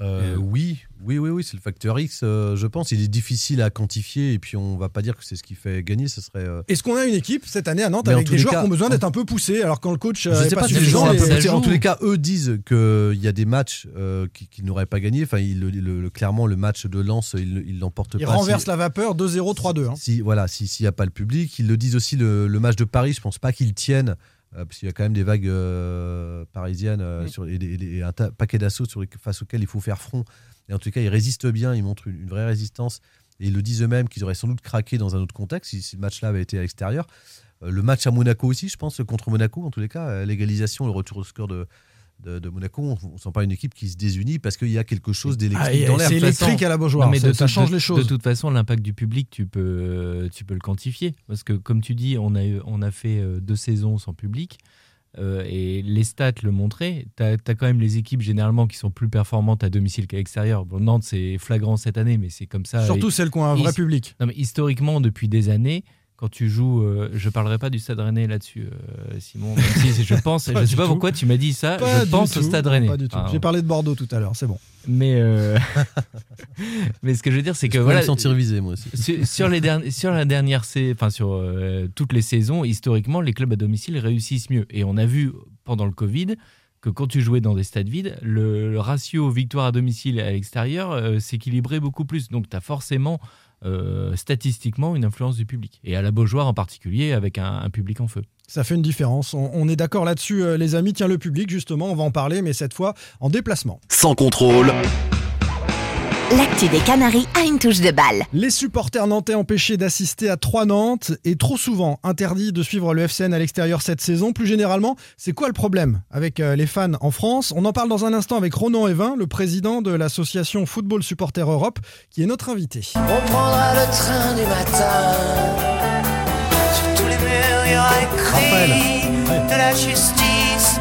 Euh, oui, oui, oui, oui, c'est le facteur X, euh, je pense. Il est difficile à quantifier et puis on va pas dire que c'est ce qui fait gagner. Ce serait. euh, Est-ce qu'on a une équipe cette année à Nantes Mais en avec tous des les joueurs cas- qui ont besoin d'être un peu poussés alors quand le coach euh, Je est sais pas pas si les suffisant, gens un les- peu ça poussés. En joue. tous les cas, eux disent qu'il y a des matchs euh, qui, qui n'auraient pas gagné. Enfin, il- le- le- clairement, le match de Lens, il il l'emporte Ils pas. renversent Si- la vapeur 2-0, 3-2. hein. si voilà, si- s'il n'y a pas le public, ils le disent aussi le, le match de Paris. Je pense pas qu'ils tiennent euh, parce qu'il y a quand même des vagues euh, parisiennes euh, sur, et, un ta- paquet d'assauts face auxquels il faut faire front. Et en tout cas, ils résistent bien, ils montrent une, une vraie résistance. Et ils le disent eux-mêmes qu'ils auraient sans doute craqué dans un autre contexte si, si le match-là avait été à l'extérieur. Euh, le match à Monaco aussi, je pense, contre Monaco, en tous les cas, euh, l'égalisation, le retour au score de, de, de Monaco, on ne sent pas une équipe qui se désunit parce qu'il y a quelque chose d'électrique Ah, et- dans l'air. c'est façon- électrique à la Beaujoire. Mais ça, de ça toute- change de- les choses. De toute façon, l'impact du public, tu peux, tu peux le quantifier. Parce que, comme tu dis, on a, on a fait euh, deux saisons sans public. euh, et les stats le montraient. Tu as, quand même les équipes généralement qui sont plus performantes à domicile qu'à l'extérieur. Bon, Nantes, c'est flagrant cette année, mais c'est comme ça. Surtout Et- celles qui ont un vrai public. Non, mais historiquement, depuis des années, quand tu joues, euh, je parlerai pas du Stade Rennais là-dessus, euh, Simon. même si je pense, je sais pas tout. pourquoi tu m'as dit ça. Pas je pense au Stade Rennais. Pas du tout. J'ai parlé de Bordeaux tout à l'heure, c'est bon. mais euh, mais ce que je veux dire, c'est que Je voilà, me sentir visé, moi aussi. sur, sur les derni- sur la dernière, enfin sur euh, toutes les saisons, historiquement, les clubs à domicile réussissent mieux. Et on a vu pendant le Covid que quand tu jouais dans des stades vides, le, le ratio victoire à domicile et à l'extérieur euh, s'équilibrait beaucoup plus. Donc tu as forcément euh, statistiquement une influence du public. Et à la Beaujoire en particulier, avec un, un public en feu. Ça fait une différence. On, on est d'accord là-dessus, euh, les amis. Tiens, le public, justement, on va en parler, mais cette fois en déplacement. Sans contrôle, L'actu des Canaries a une touche de balle. Les supporters nantais empêchés d'assister à trois Nantes et trop souvent interdits de suivre le FCN à l'extérieur cette saison. Plus généralement, c'est quoi le problème avec euh, les fans en France? On en parle dans un instant avec Ronan Evin, le président de l'association Football Supporter Europe, qui est notre invité. On prendra le train du matin. Sur tous les murs, il y aura écrit de la justice,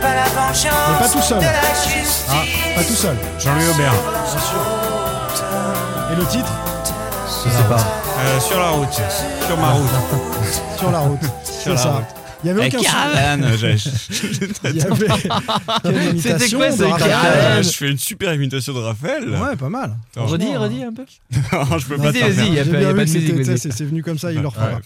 pas la vengeance. Mais pas tout seul. De la justice. Ah, pas tout seul. Jean-Louis Aubert. Et le titre Je sais pas. Euh, sur la route. Sur ma route. Sur la route. Sur la ça. route. Il y avait Avec aucun Caravane, j'ai- Il y avait quelle imitation quoi, de ce Raphaël Caravane Je fais une super imitation de Raphaël. Ouais, pas mal. Attends, Redis, redis un peu. non, je peux pas Vas-y, vas-y, faire. il y a J'ai pas- bien y a vu pas que de musique, c'était- vas-y. c'est venu comme ça, il le Ouais. refera.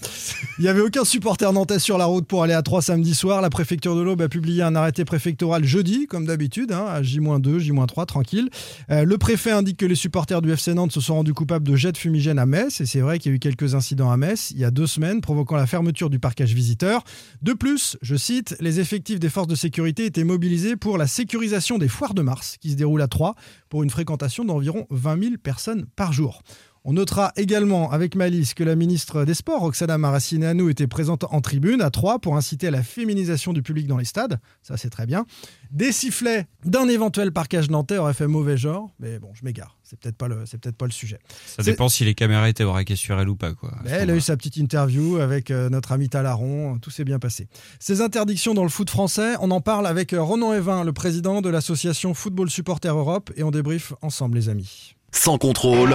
Il n'y avait aucun supporter nantais sur la route pour aller à 3 samedi soir. La préfecture de l'Aube a publié un arrêté préfectoral jeudi, comme d'habitude, hein, à J-2, J-3, tranquille. Euh, le préfet indique que les supporters du FC Nantes se sont rendus coupables de jets de fumigène à Metz. Et c'est vrai qu'il y a eu quelques incidents à Metz il y a deux semaines, provoquant la fermeture du parcage visiteur. De plus, je cite, les effectifs des forces de sécurité étaient mobilisés pour la sécurisation des foires de mars, qui se déroulent à Troyes, pour une fréquentation d'environ 20 000 personnes par jour. On notera également avec malice que la ministre des Sports, Roxana Maracineanu, était présente en tribune à Troyes pour inciter à la féminisation du public dans les stades. Ça, c'est très bien. Des sifflets d'un éventuel parquage nantais auraient fait mauvais genre, mais bon, je m'égare. C'est peut-être pas le, c'est peut-être pas le sujet. Ça dépend si les caméras étaient braquées sur elle ou pas. Quoi, Mais elle a eu sa petite interview avec euh, notre ami Talaron, tout s'est bien passé. Ces interdictions dans le foot français, on en parle avec euh, Ronan Evin, le président de l'association Football Supporter Europe, et on débriefe ensemble, les amis. sans contrôle,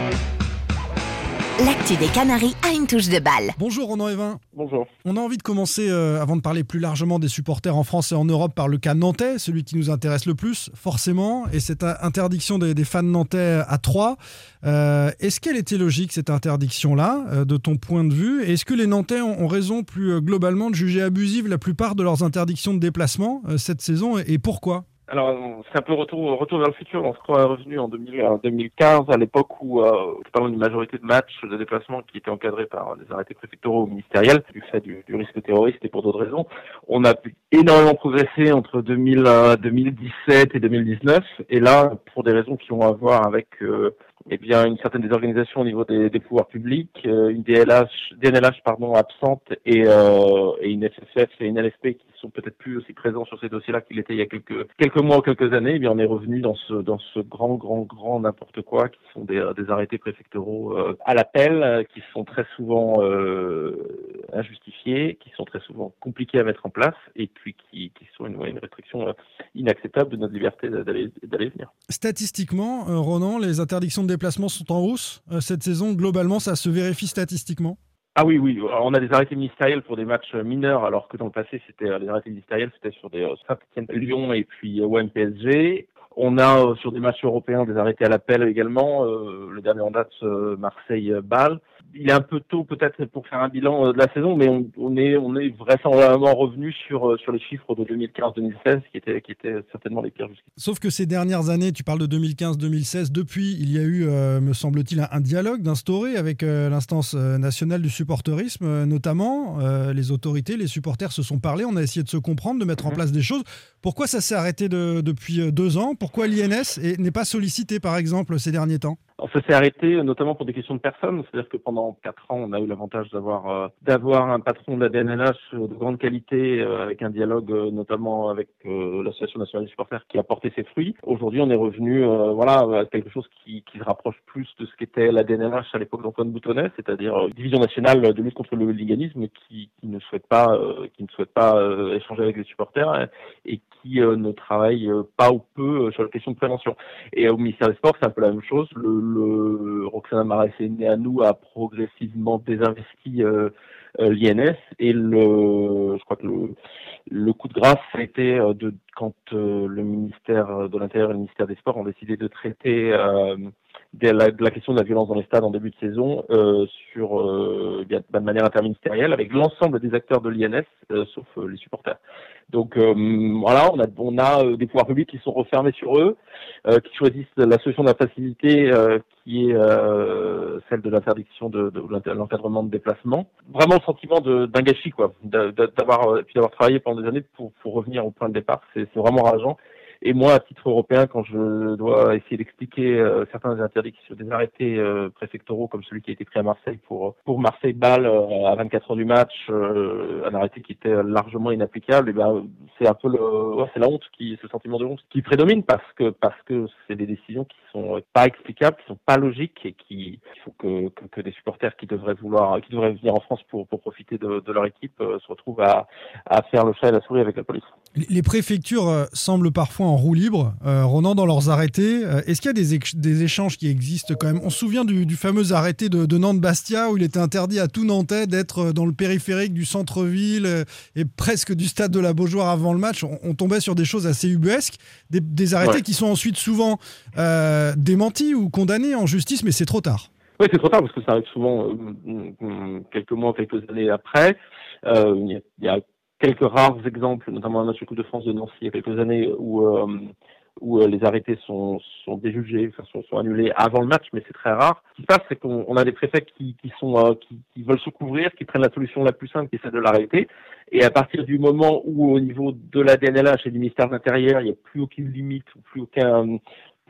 L'actu des Canaries a une touche de balle. Bonjour Ronan Evin. Bonjour. On a envie de commencer, euh, avant de parler plus largement des supporters en France et en Europe, par le cas nantais, celui qui nous intéresse le plus, forcément, et cette euh, interdiction des, des fans nantais à 3. Est-ce qu'elle était logique, cette interdiction-là, euh, de ton point de vue? Est-ce que les Nantais ont, ont raison plus euh, globalement de juger abusive la plupart de leurs interdictions de déplacement euh, cette saison, et, et pourquoi? Alors, c'est un peu retour, retour vers le futur. On se croit revenu en 2000 en 2015, à l'époque où, euh, parlons d'une majorité de matchs de déplacement qui étaient encadrés par des arrêtés préfectoraux ou ministériels, du fait du, risque terroriste et pour d'autres raisons. On a pu énormément progresser entre 2000, euh, 2017 et 2019. Et là, pour des raisons qui ont à voir avec euh, eh bien, une certaine désorganisation au niveau des, pouvoirs publics, euh, une DLH, DNLH pardon, absente et, euh, et une SFF et une LFP sont peut-être plus aussi présents sur ces dossiers-là qu'il était il y a quelques, quelques mois ou quelques années, eh bien, on est revenu dans ce, dans ce grand, grand, grand n'importe quoi qui sont des, arrêtés préfectoraux euh, à l'appel, euh, qui sont très souvent euh, injustifiées, qui sont très souvent compliquées à mettre en place et puis qui, qui sont une, une restriction inacceptable de notre liberté d'aller venir. Statistiquement, Ronan, les interdictions de déplacement sont en hausse cette saison. Globalement, ça se vérifie statistiquement? Ah oui, oui, on a des arrêtés ministériels pour des matchs mineurs, alors que dans le passé, c'était euh, les arrêtés ministériels, c'était sur des euh, Saint-Etienne, Lyon et puis euh, OM PSG. On a euh, sur des matchs européens des arrêtés à l'appel également. Euh, le dernier en date, euh, Marseille-Bâle. Il est un peu tôt peut-être pour faire un bilan de la saison, mais on, on est on est vraisemblablement revenu sur sur les chiffres de 2015-2016 qui étaient qui étaient certainement les pires jusqu'ici. Sauf que ces dernières années, tu parles de 2015-2016, depuis, il y a eu, euh, me semble-t-il, un, un dialogue d'instaurer avec euh, l'instance nationale du supporterisme, euh, notamment les autorités, les supporters se sont parlé, on a essayé de se comprendre, de mettre en place des choses. Pourquoi ça s'est arrêté de- depuis deux ans? Pourquoi l'INS est- n'est pas sollicité, par exemple, ces derniers temps Alors, ça s'est arrêté euh, notamment pour des questions de personnes, c'est-à-dire que pendant quatre ans, on a eu l'avantage d'avoir euh, d'avoir un patron de la DNLH euh, de grande qualité, euh, avec un dialogue euh, notamment avec euh, l'association nationale des supporters qui a porté ses fruits. Aujourd'hui, on est revenu, voilà, à quelque chose qui, qui se rapproche plus de ce qu'était la DNLH à l'époque d'Antoine Boutonnet, c'est-à-dire division nationale de lutte contre le hooliganisme qui, qui ne souhaite pas, qui ne souhaite pas échanger avec les supporters hein, et qui ne travaille pas ou peu sur la question de prévention. Et au ministère des Sports, c'est un peu la même chose. Le Roxana nous a progressivement désinvesti euh, euh, l'INS. Et le, je crois que le, le coup de grâce a été euh, de quand euh, le ministère de l'Intérieur et le ministère des Sports ont décidé de traiter euh, de, la, question de la violence dans les stades en début de saison euh, sur euh, bien, de manière interministérielle avec l'ensemble des acteurs de l'INS euh, sauf euh, les supporters. Donc voilà, on a, on a des pouvoirs publics qui sont refermés sur eux, qui choisissent la solution de la facilité qui est celle de l'interdiction de, de, l'encadrement de déplacement. Vraiment le sentiment d'un gâchis quoi, d'a- d'a- d'avoir puis d'avoir travaillé pendant des années pour, pour revenir au point de départ, c'est vraiment rageant. Et moi, à titre européen, quand je dois essayer d'expliquer euh, certains interdictions, des arrêtés euh, préfectoraux comme celui qui a été pris à Marseille pour pour Marseille-Bâle euh, à 24 heures du match, euh, un arrêté qui était largement inapplicable, et ben c'est un peu le, c'est la honte qui, ce sentiment de honte qui prédomine parce que parce que c'est des décisions qui sont euh, pas explicables, qui sont pas logiques et qui il faut que, que, des supporters qui devraient vouloir, qui devraient venir en France pour pour profiter de, de leur équipe euh, se retrouvent à à faire le chat et la souris avec la police. Les préfectures euh, semblent parfois en roue libre, euh, Ronan, dans leurs arrêtés. Euh, Est-ce qu'il y a des, éch- des échanges qui existent quand même? On se souvient du, du fameux arrêté de, de Nantes-Bastia où il était interdit à tout Nantais d'être euh, dans le périphérique du centre-ville et presque du stade de la Beaujoire avant le match. On, on tombait sur des choses assez ubuesques, des, des arrêtés Ouais. qui sont ensuite souvent euh, démentis ou condamnés en justice, mais c'est trop tard. Oui, c'est trop tard parce que ça arrive souvent euh, euh, quelques mois, quelques années après. Il y, a, y a quelques rares exemples, notamment un match de de France de Nancy il y a quelques années où euh, où euh, les arrêtés sont, sont déjugés, enfin, sont, sont annulés avant le match, mais c'est très rare. Ce qui se passe, c'est qu'on on a des préfets qui, qui sont euh, qui, qui veulent se couvrir, qui prennent la solution la plus simple, qui est celle de l'arrêter. Et à partir du moment où, au niveau de la DNLH et du ministère de l'Intérieur, il n'y a plus aucune limite ou plus aucun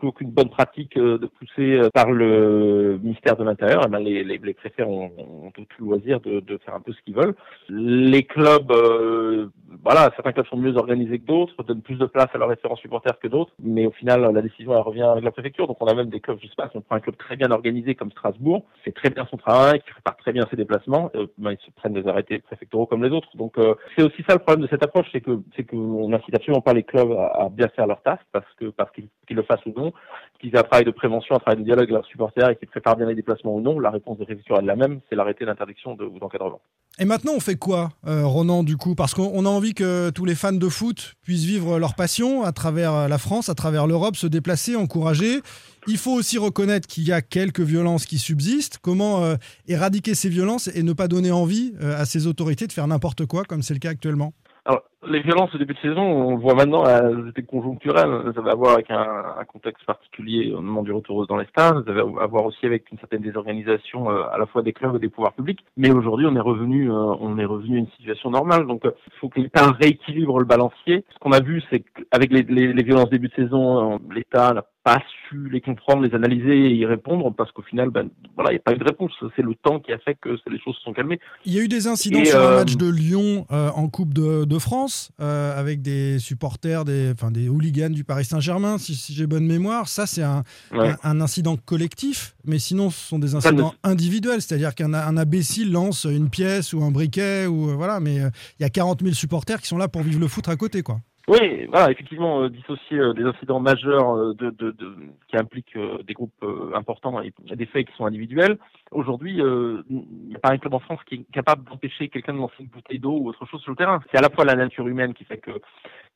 plus aucune bonne pratique euh, de pousser euh, par le ministère de l'Intérieur, eh ben, les, préfets ont, ont tout le loisir de, faire un peu ce qu'ils veulent. Les clubs, euh, voilà, certains clubs sont mieux organisés que d'autres, donnent plus de place à leurs référents supporters que d'autres, mais au final, la décision revient avec la préfecture. Donc on a même des clubs, je sais pas, si on prend un club très bien organisé comme Strasbourg, fait très bien son travail, qui prépare très bien ses déplacements, ben, ils se prennent des arrêtés préfectoraux comme les autres. Donc c'est aussi ça le problème de cette approche, c'est que c'est qu'on n'incite absolument pas les clubs à, bien faire leur taf parce que parce qu'ils le fassent ou non, qu'ils aient un travail de prévention, un travail de dialogue avec leurs supporters et qu'ils préparent bien les déplacements ou non. La réponse des préfectures est la même, c'est l'arrêté d'interdiction de, ou d'encadrement. Et maintenant, on fait quoi, euh, Ronan, du coup? Parce qu'on on a envie que tous les fans de foot puissent vivre leur passion à travers la France, à travers l'Europe, se déplacer, encourager. Il faut aussi reconnaître qu'il y a quelques violences qui subsistent. Comment euh, éradiquer ces violences et ne pas donner envie euh, à ces autorités de faire n'importe quoi, comme c'est le cas actuellement? Alors, les violences au début de saison, on le voit maintenant, elles étaient conjoncturelles. Ça va avoir avec un, contexte particulier au moment du retour dans les stades. Ça va avoir aussi avec une certaine désorganisation euh, à la fois des clubs et des pouvoirs publics. Mais aujourd'hui, on est revenu, euh, on est revenu à une situation normale. Donc, euh, il faut que l'État rééquilibre le balancier. Ce qu'on a vu, c'est qu'avec les, les, les violences début de saison, euh, l'État pas su les comprendre, les analyser et y répondre parce qu'au final, ben, voilà, il n'y a pas eu de réponse. C'est le temps qui a fait que les choses se sont calmées. Il y a eu des incidents Et, sur un euh, match de Lyon euh, en Coupe de, de France euh, avec des supporters, des, enfin, des hooligans du Paris Saint-Germain, si, si j'ai bonne mémoire. Ça, c'est un, Ouais. un, un incident collectif, mais sinon, ce sont des Ça incidents individuels. C'est-à-dire qu'un un imbécile lance une pièce ou un briquet, ou euh, voilà, mais il y a 40 000 supporters qui sont là pour vivre le foot à côté, quoi. Oui, voilà, effectivement, euh, dissocier euh, des incidents majeurs euh, de, de, de- qui impliquent euh, des groupes euh, importants et des faits qui sont individuels. Aujourd'hui, euh, il n'y a pas un club en France qui est capable d'empêcher quelqu'un de lancer une bouteille d'eau ou autre chose sur le terrain. C'est à la fois la nature humaine qui fait que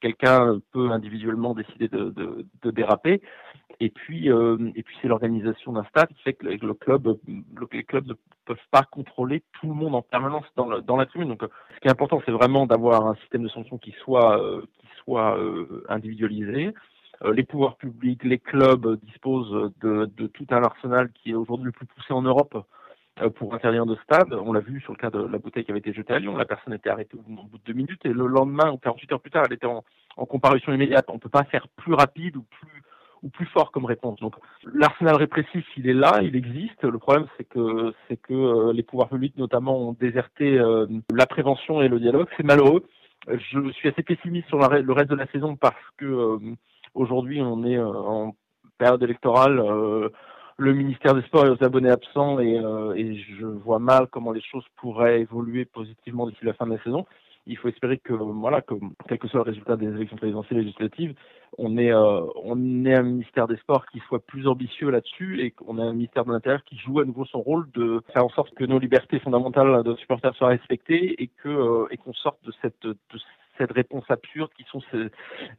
quelqu'un peut individuellement décider de, de, déraper, et puis, et puis c'est l'organisation d'un stade qui fait que le, club, le- les clubs ne peuvent pas contrôler tout le monde en permanence dans, la tribune. Donc, ce qui est important, c'est vraiment d'avoir un système de sanctions qui soit, qui soit euh. Euh, les pouvoirs publics, les clubs disposent de, de tout un arsenal qui est aujourd'hui le plus poussé en Europe euh, pour interdire de stade. On l'a vu sur le cas de la bouteille qui avait été jetée à Lyon. La personne était arrêtée au bout de deux minutes et le lendemain ou 48 heures plus tard, elle était en, en comparution immédiate. On ne peut pas faire plus rapide ou plus ou plus fort comme réponse. Donc l'arsenal répressif, il est là, il existe. Le problème, c'est que c'est que les pouvoirs publics, notamment, ont déserté la prévention et le dialogue. C'est malheureux. Je suis assez pessimiste sur le reste de la saison parce que euh, aujourd'hui, on est euh, en période électorale. euh, le ministère des Sports est aux abonnés absents et, et je vois mal comment les choses pourraient évoluer positivement d'ici la fin de la saison. Il faut espérer que, voilà, que quel que soit le résultat des élections présidentielles et législatives, on ait, euh, on ait un ministère des Sports qui soit plus ambitieux là-dessus et qu'on ait un ministère de l'Intérieur qui joue à nouveau son rôle de faire en sorte que nos libertés fondamentales de supporters soient respectées et euh, qu'on sorte de cette réponse absurde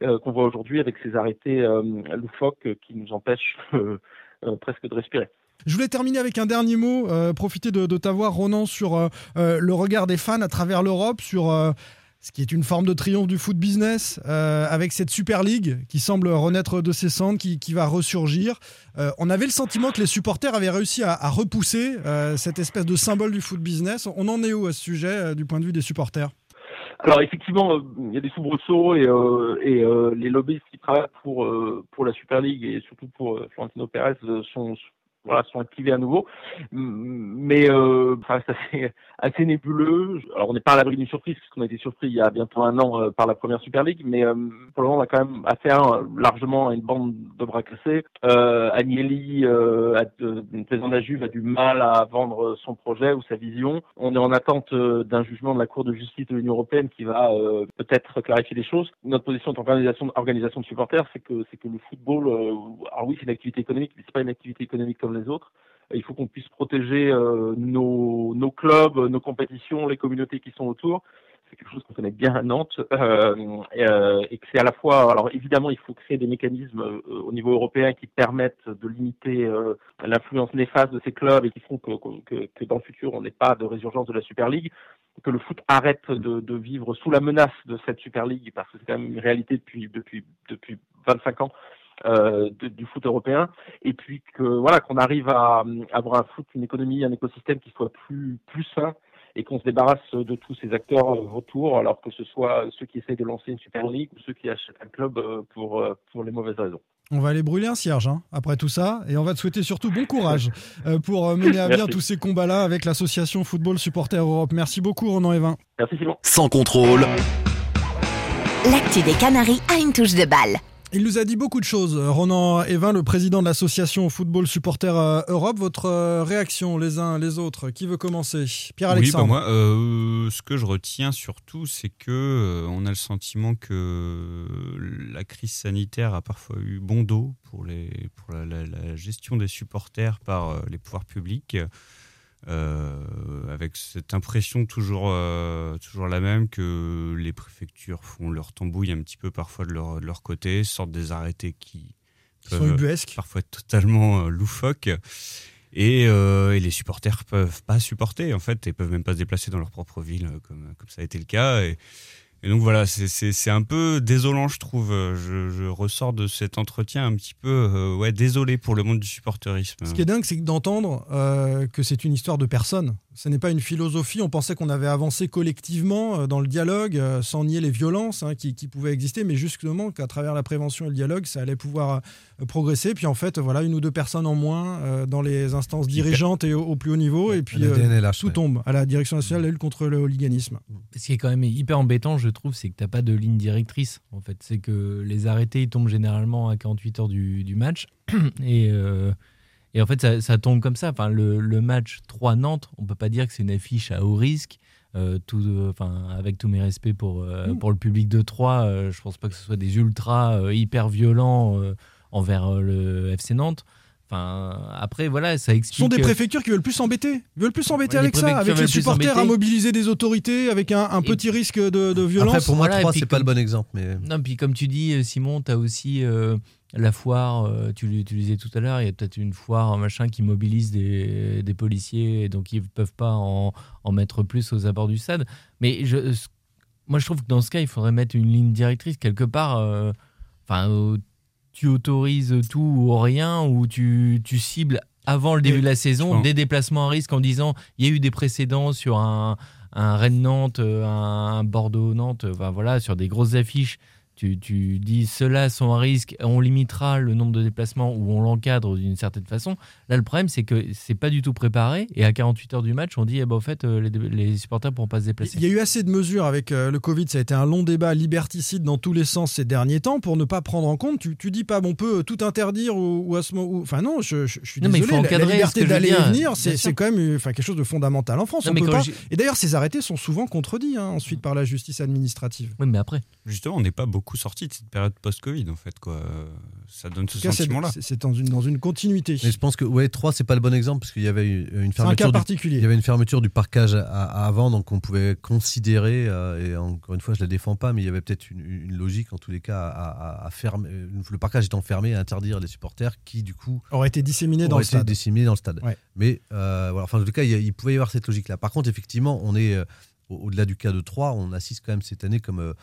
euh, qu'on voit aujourd'hui avec ces arrêtés loufoques qui nous empêchent presque de respirer. Je voulais terminer avec un dernier mot, euh, profiter de, de t'avoir, Ronan, sur euh, euh, le regard des fans à travers l'Europe, sur euh, ce qui est une forme de triomphe du foot business, avec cette Super League qui semble renaître de ses cendres, qui, va ressurgir. On avait le sentiment que les supporters avaient réussi à, repousser cette espèce de symbole du foot business. On en est où à ce sujet, du point de vue des supporters? Alors effectivement, il y a des soubresauts et, euh, et les lobbyistes qui travaillent pour pour la Super League et surtout pour Florentino Pérez sont voilà sont activés à nouveau, mais euh, enfin, c'est assez, assez nébuleux. Alors on n'est pas à l'abri d'une surprise puisqu'on a été surpris il y a bientôt un an euh, par la première Super League, mais euh, pour le moment on a quand même affaire euh, largement à une bande de bras cassés. Euh, Agnelli, euh, le président de la Juve, a du mal à vendre son projet ou sa vision. On est en attente euh, d'un jugement de la Cour de justice de l'Union européenne qui va euh, peut-être clarifier les choses. Notre position en tant qu'organisation organisation de supporters, c'est que c'est que le football, euh, alors oui, c'est une activité économique, mais c'est pas une activité économique comme autres. Il faut qu'on puisse protéger euh, nos, clubs, nos compétitions, les communautés qui sont autour. C'est quelque chose qu'on connaît bien à Nantes euh, et, euh, c'est à la fois. Alors évidemment, il faut créer des mécanismes au niveau européen qui permettent de limiter l'influence néfaste de ces clubs et qui font que, dans le futur on n'ait pas de résurgence de la Super League, que le foot arrête de, vivre sous la menace de cette Super League parce que c'est quand même une réalité depuis 25 ans euh, de- du foot européen et puis que voilà qu'on arrive à, à avoir un foot, une économie, un écosystème qui soit plus plus sain et qu'on se débarrasse de tous ces acteurs euh, autour, alors que ce soit ceux qui essayent de lancer une Super League ou ceux qui achètent un club euh, pour pour les mauvaises raisons. On va aller brûler un cierge hein, après tout ça, et on va te souhaiter surtout bon courage pour mener à bien Merci. tous ces combats-là avec l'association Football Supporter Europe. Merci beaucoup, Ronan Evin. Merci Simon. Sans contrôle. L'actu des Canaries a une touche de balle. Il nous a dit beaucoup de choses. Ronan Evin, le président de l'association Football Supporter euh, Europe. Votre euh, réaction, les uns les autres Qui veut commencer? Oui, Pierre-Alexandre. bah moi, euh, ce que je retiens surtout, c'est que euh, on a le sentiment que la crise sanitaire a parfois eu bon dos pour, les, pour la, la- la gestion des supporters par euh, les pouvoirs publics, euh, avec cette impression toujours, euh, toujours la même que les préfectures font leur tambouille un petit peu parfois de leur, de leur côté, sortent des arrêtés qui sont peuvent ubuesques. parfois totalement euh, loufoques. Et, euh, et les supporters peuvent pas supporter en fait et peuvent même pas se déplacer dans leur propre ville euh, comme, comme ça a été le cas. Et, et donc voilà, c'est- un peu désolant, je trouve. Je, ressors de cet entretien un petit peu euh, ouais, désolé pour le monde du supporterisme. Ce qui est dingue, c'est d'entendre euh, que c'est une histoire de personnes. Ce n'est pas une philosophie. On pensait qu'on avait avancé collectivement euh, dans le dialogue, euh, sans nier les violences hein, qui, qui pouvaient exister, mais justement qu'à travers la prévention et le dialogue, ça allait pouvoir euh, progresser. Puis en fait, voilà, une ou deux personnes en moins euh, dans les instances dirigeantes et au, au plus haut niveau, et puis la euh, tout tombe à la Direction nationale de lutte contre le hooliganisme. Ce qui est quand même hyper embêtant, je trouve, c'est que t'as pas de ligne directrice. En fait, c'est que les arrêtés ils tombent généralement à 48 heures du, du match, et, euh, et en fait, ça, ça tombe comme ça. Enfin, le, le match 3 Nantes, on peut pas dire que c'est une affiche à haut risque. Euh, tout, euh, enfin, avec tous mes respects pour, euh, pour le public de Troyes, euh, je pense pas que ce soit des ultras euh, hyper violents euh, envers euh, le FC Nantes. Enfin, après, voilà, ça Ce explique. sont des préfectures qui veulent plus s'embêter. Ils veulent plus s'embêter Ouais, avec ça, avec les supporters à mobiliser des autorités, avec un, un petit risque de, de violence. Après, pour moi, Voilà, et 3, puis c'est pas comme- le bon exemple. Mais... Non, puis comme tu dis, Simon, tu as aussi euh, la foire, euh, tu l'utilisais tout à l'heure, il y a peut-être une foire, un machin qui mobilise des, des policiers, et donc ils ne peuvent pas en, en mettre plus aux abords du stade. Mais je, moi, je trouve que dans ce cas, il faudrait mettre une ligne directrice quelque part. euh, Enfin, euh, tu autorises tout ou rien, ou tu, tu cibles avant le début de la saison des déplacements à risque en disant il y a eu des précédents sur un, un Rennes-Nantes, euh, un Bordeaux-Nantes, enfin, voilà, sur des grosses affiches. Tu, tu dis ceux-là sont à risque, on limitera le nombre de déplacements ou on l'encadre d'une certaine façon. Là, le problème, c'est que c'est pas du tout préparé et à 48 heures du match, on dit eh ben, au fait, euh, les, les supporters pourront pas se déplacer. Il y a eu assez de mesures avec euh, le Covid, ça a été un long débat liberticide dans tous les sens ces derniers temps pour ne pas prendre en compte. Tu, tu dis pas, bon, on peut tout interdire ou, ou à ce moment. ou- Enfin, non, je, je- je suis Non, mais il désolé. faut la- liberté d'aller et venir, c'est quand même euh, enfin, quelque chose de fondamental en France. Non, On mais peut pas- Et d'ailleurs, ces arrêtés sont souvent contredits hein, ensuite par la justice administrative. Oui, mais après. Justement, on n'est pas beaucoup sorti de cette période post-Covid, en fait. Quoi. Ça donne ce En sentiment-là. c'est- dans une, dans une continuité. Mais je pense que ouais, 3, c'est pas le bon exemple parce qu'il y avait une un fermeture. cas du- particulier. Il y avait une fermeture du parcage à, à avant, donc on pouvait considérer, euh, et encore une fois, je la défends pas, mais il y avait peut-être une, une logique, en tous les cas, à, à- à fermer. Le parcage étant fermé, à interdire les supporters qui, du coup, Aurait été disséminé dans auraient le été stade. disséminés dans le stade. Ouais. Mais euh, voilà, enfin, en tout cas, il, pouvait y avoir cette logique-là. Par contre, effectivement, on est euh, au- au-delà du cas de 3, on assiste quand même cette année, comme euh,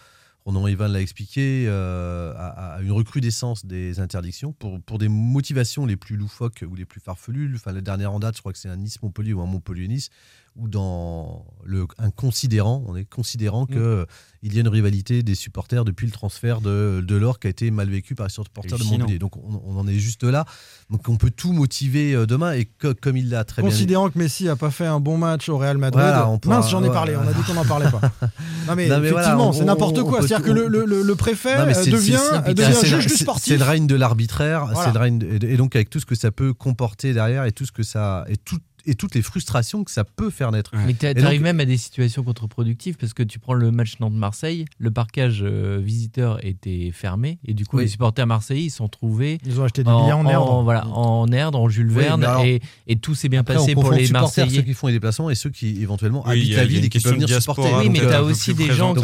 Ronan Ivan l'a expliqué, euh, à, à une recrudescence des interdictions pour, des motivations les plus loufoques ou les plus farfelues. Enfin, la dernière en date, je crois que c'est un Nice-Montpellier ou un Montpellier-Nice, où dans le, un considérant, on est considérant que il y a une rivalité des supporters depuis le transfert de, de l'or qui a été mal vécu par les supporters de. Montpellier. Donc on, on en est juste là. Donc on peut tout motiver euh, demain et que- comme il l'a très bien Considérant que Messi a pas fait un bon match au Real Madrid, Voilà, on pourra- mince, j'en ai parlé. On a dit qu'on n'en parlait pas. Non mais, Non, mais voilà, effectivement, c'est n'importe quoi. C'est-à-dire que le, le- préfet Non, euh, devient, c'est- devient juge du sportif. C'est le règne de l'arbitraire, Voilà. et donc avec tout ce que ça peut comporter derrière et tout ce que ça et tout et toutes les frustrations que ça peut faire naître. Mais t'arrives donc- même à des situations contre-productives parce que tu prends le match Nantes-Marseille, le parcage euh, visiteur était fermé et du coup Oui. les supporters marseillais ils se sont trouvés Ils ont acheté des billets en erdre. voilà, en erdre, en Jules Verne alors- et, et tout s'est bien Après, passé on pour les Marseillais. ceux qui font les déplacements et ceux qui éventuellement Oui, habitent y a- la ville et qui peuvent venir supporter. Oui, mais un peu aussi des gens qui,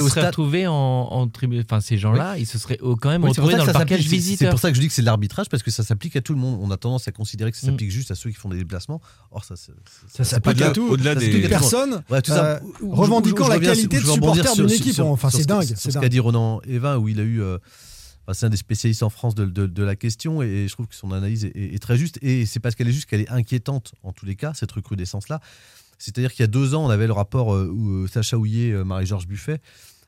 au seraient retrouvés en, en tribu- enfin ces gens-là, ils se seraient quand même retrouvés dans le parcage s'applique. C'est- visiteur. pour ça que je dis que c'est de l'arbitrage parce que ça s'applique à tout le monde. On a tendance à considérer que ça Mm. s'applique juste à ceux qui font des déplacements. Or ça, c'est- Ça à que- tout. au-delà ça des- s'applique à tout le monde. Personne Ouais, tout ça, euh, où- revendiquant où la qualité où de supporter sur- d'une sur- équipe. sur- Enfin, sur c'est ce- dingue. sur c'est ce qu'a dit Ronan Evin, où il a eu. euh, enfin, c'est un des spécialistes en France de, de- de la question et je trouve que son analyse est, est très juste. Et c'est parce qu'elle est juste qu'elle est inquiétante en tous les cas, cette recrudescence-là. C'est-à-dire qu'il y a deux ans, on avait le rapport euh, où euh, Sacha Houillet, Marie-Georges Buffet,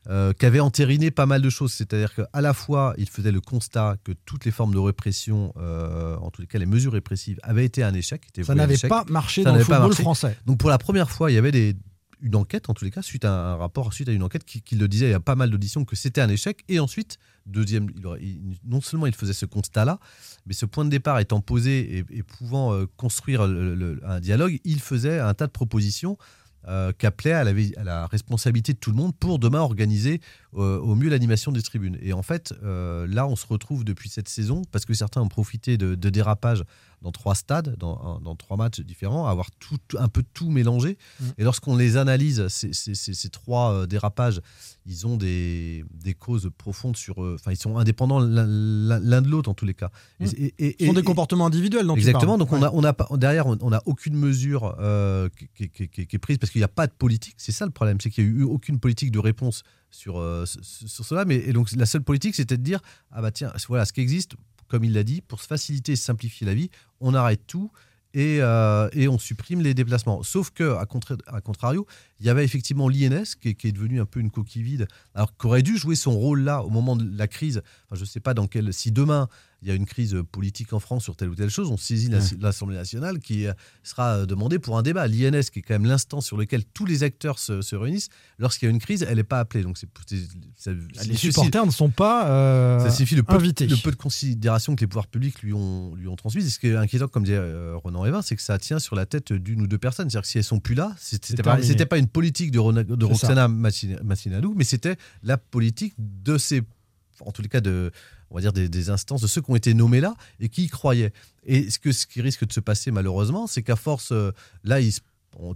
euh, qui avait entériné pas mal de choses. C'est-à-dire qu'à la fois, il faisait le constat que toutes les formes de répression, euh, en tous les cas les mesures répressives, avaient été un échec. étaient Ça n'avait pas marché Ça dans le football marché. français. Donc pour la première fois, il y avait des, une enquête, en tous les cas, suite à un rapport, suite à une enquête qui, qui le disait, il y a pas mal d'auditions, que c'était un échec. Et ensuite, deuxième, il aurait- il- non seulement il faisait ce constat-là, mais ce point de départ étant posé et, et pouvant euh, construire le- le- un dialogue, il faisait un tas de propositions euh, qu'appelait à la, responsabilité de tout le monde pour demain organiser euh, au mieux l'animation des tribunes. Et en fait, euh, là, on se retrouve depuis cette saison, parce que certains ont profité de dérapages dans trois stades, dans, dans trois matchs différents, à avoir tout, un peu tout mélangé. Mm. Et lorsqu'on les analyse, ces, ces- ces- ces trois euh, dérapages, ils ont des, des causes profondes sur... euh, Enfin, ils sont indépendants l'un- de l'autre, en tous les cas. Mm. Et- et- et- Ce sont des comportements individuels dont Exactement. Donc on Ouais. a, on a derrière, on on n'a aucune mesure euh, qui, qui- qui- qui est prise parce qu'il n'y a pas de politique. C'est ça le problème, c'est qu'il n'y a eu aucune politique de réponse sur, euh, sur sur cela. Mais et donc la seule politique, c'était de dire ah bah tiens, voilà ce qui existe, comme il l'a dit, pour se faciliter et simplifier la vie, on arrête tout. et, euh, et on supprime les déplacements. Sauf que, à, contra- à contrario, il y avait effectivement l'INS qui, est- devenu un peu une coquille vide, alors qu'aurait dû jouer son rôle là au moment de la crise. Je ne sais pas dans quel. Si demain il y a une crise politique en France sur telle ou telle chose, on saisit la- l'Assemblée nationale qui euh, sera demandée pour un débat. L'INS, qui est quand même l'instance sur lequel tous les acteurs se, se réunissent, lorsqu'il y a une crise, elle n'est pas appelée. Donc, c'est, ça- Les supporters ne sont pas euh, ça signifie le peu, invités. le peu de considération que les pouvoirs publics lui ont, lui ont transmise. Et ce qui est inquiétant, comme disait euh, Ronan Evin, c'est que ça tient sur la tête d'une ou deux personnes. C'est-à-dire que si elles sont plus là, c'était pas, c'était pas une politique de, Rona- de. Roxana Massin- Massinadou, mais c'était la politique de ces, en tous les cas, de, on va dire des, instances, de ceux qui ont été nommés là et qui y croyaient. Et ce, que, ce qui risque de se passer malheureusement, c'est qu'à force, euh, là,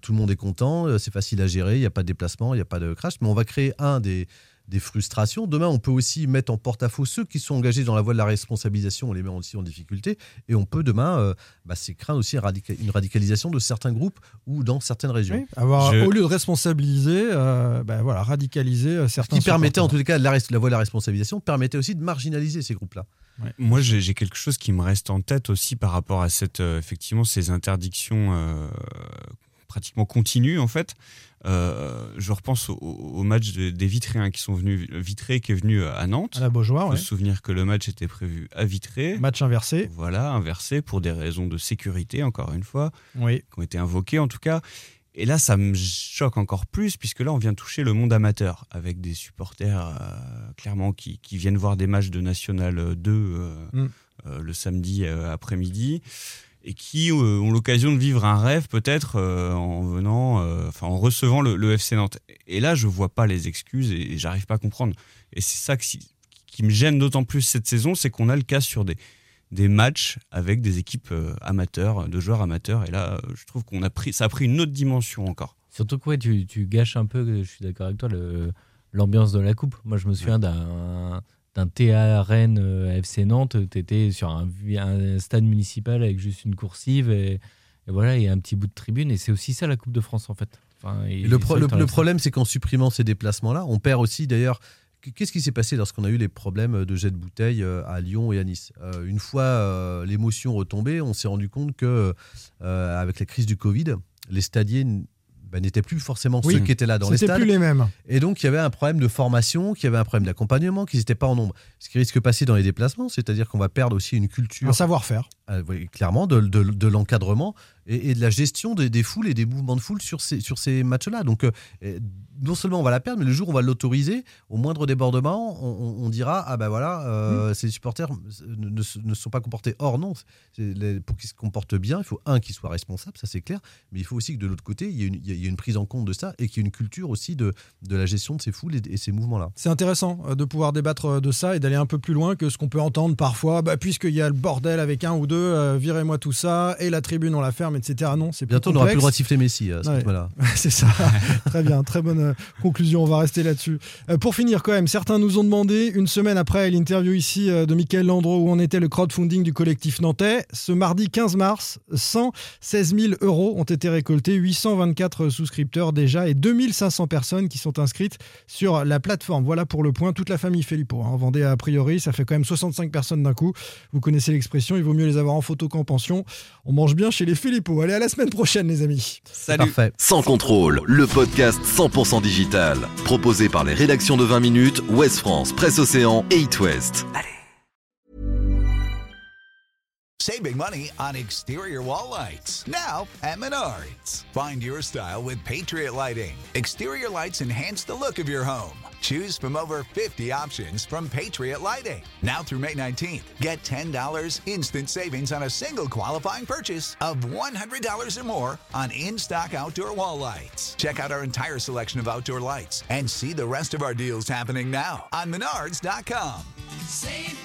tout le monde est content, euh, c'est facile à gérer, il n'y a pas de déplacement, il n'y a pas de crash, mais on va créer un des, des frustrations. Demain, on peut aussi mettre en porte-à-faux ceux qui sont engagés dans la voie de la responsabilisation, on les met aussi en difficulté, et on peut demain, euh, bah, c'est craindre aussi une radicalisation de certains groupes ou dans certaines régions. Oui, avoir, Je- Au lieu de responsabiliser, euh, ben voilà, radicaliser euh, certains. qui permettait en tous les cas la, voie de la responsabilisation permettait aussi de marginaliser ces groupes-là. Moi, j'ai quelque chose qui me reste en tête aussi par rapport à cette, euh, effectivement, ces interdictions euh, pratiquement continues, en fait. Euh, je repense au, au match de- des Vitréens qui sont venus, Vitré qui est venu à Nantes. À la Beaujoire, ouais. se souvenir que le match était prévu à Vitré. Match inversé. Voilà, inversé pour des raisons de sécurité, encore une fois, Oui. qui ont été invoquées en tout cas. Et là, ça me choque encore plus, puisque là, on vient toucher le monde amateur, avec des supporters, euh, clairement, qui, qui viennent voir des matchs de National 2 euh, Mm. euh, le samedi euh, après-midi, et qui euh, ont l'occasion de vivre un rêve, peut-être, euh, en venant, euh, en recevant le, FC Nantes. Et là, je vois pas les excuses, et, j'arrive pas à comprendre. Et c'est ça qui me gêne d'autant plus cette saison, c'est qu'on a le cas sur des, matchs avec des équipes amateurs, de joueurs amateurs. Et là, je trouve qu'on a pris, ça a pris une autre dimension encore. Surtout que tu, gâches un peu, je suis d'accord avec toi, l'ambiance de la coupe. Moi, je me souviens d'un d'un TA Rennes euh, FC Nantes, tu étais sur un, stade municipal avec juste une coursive et, et voilà, et un petit bout de tribune. Et c'est aussi ça la Coupe de France en fait. Enfin, et Et le, pro- problème, c'est qu'en supprimant ces déplacements-là, on perd aussi d'ailleurs. Qu'est-ce qui s'est passé lorsqu'on a eu les problèmes de jet de bouteille euh, à Lyon et à Nice? Euh, Une fois euh, l'émotion retombée, on s'est rendu compte que, euh, avec la crise du Covid, les stadiers bah, n'étaient plus forcément Oui, ceux qui étaient là dans les stades. plus les mêmes. Et donc, il y avait un problème de formation, qu'il y avait un problème d'accompagnement, qu'ils n'étaient pas en nombre. Ce qui risque de passer dans les déplacements, c'est-à-dire qu'on va perdre aussi une culture. Un savoir-faire. Euh, oui, clairement, de, de- de l'encadrement et, et de la gestion des, des foules et des mouvements de foule sur ces, sur ces matchs-là. Donc, euh, non seulement on va la perdre, mais le jour où on va l'autoriser, au moindre débordement, on, on- on dira Ah ben voilà, euh, ces supporters ne, ne se- ne sont pas comportés. Or, non, les- pour qu'ils se comportent bien, il faut un qu'ils soient responsables, ça c'est clair, mais il faut aussi que de l'autre côté, il y, ait une, il y ait- il y ait une prise en compte de ça et qu'il y ait une culture aussi de, de la gestion de ces foules et, et ces mouvements-là. C'est intéressant euh, de pouvoir débattre de ça et d'aller un peu plus loin que ce qu'on peut entendre parfois. Bah, Puisqu'il y a le bordel avec un ou deux, euh, virez-moi tout ça et la tribune on la ferme, etc. Non, c'est Bientôt, on n'aura plus le droit de siffler Messi à ce Ouais. rythme-là. C'est ça. très bien, très bonne euh, conclusion. On va rester là-dessus. Euh, pour finir, quand même, certains nous ont demandé, une semaine après l'interview ici euh, de Michael Landreau, où on était le crowdfunding du collectif nantais, ce mardi 15 mars, 116 000 euros ont été récoltés, 824 souscripteurs déjà et 2500 personnes qui sont inscrites sur la plateforme. Voilà pour le point. Toute la famille Filippo. Hein. En Vendée, a priori, ça fait quand même 65 personnes d'un coup. Vous connaissez l'expression, il vaut mieux les avoir en photo qu'en pension. On mange bien chez les Filippo. Allez, à la semaine prochaine, les amis. Salut. Sans contrôle, le podcast 100% digital. Proposé par les rédactions de 20 minutes, Ouest France, Presse Océan et It West. Save big money on exterior wall lights. Now at Menards. Find your style with Patriot Lighting. Exterior lights enhance the look of your home. Choose from over 50 options from Patriot Lighting. Now through May 19th, get $10 instant savings on a single qualifying purchase of $100 or more on in stock outdoor wall lights. Check out our entire selection of outdoor lights and see the rest of our deals happening now on Menards.com. Save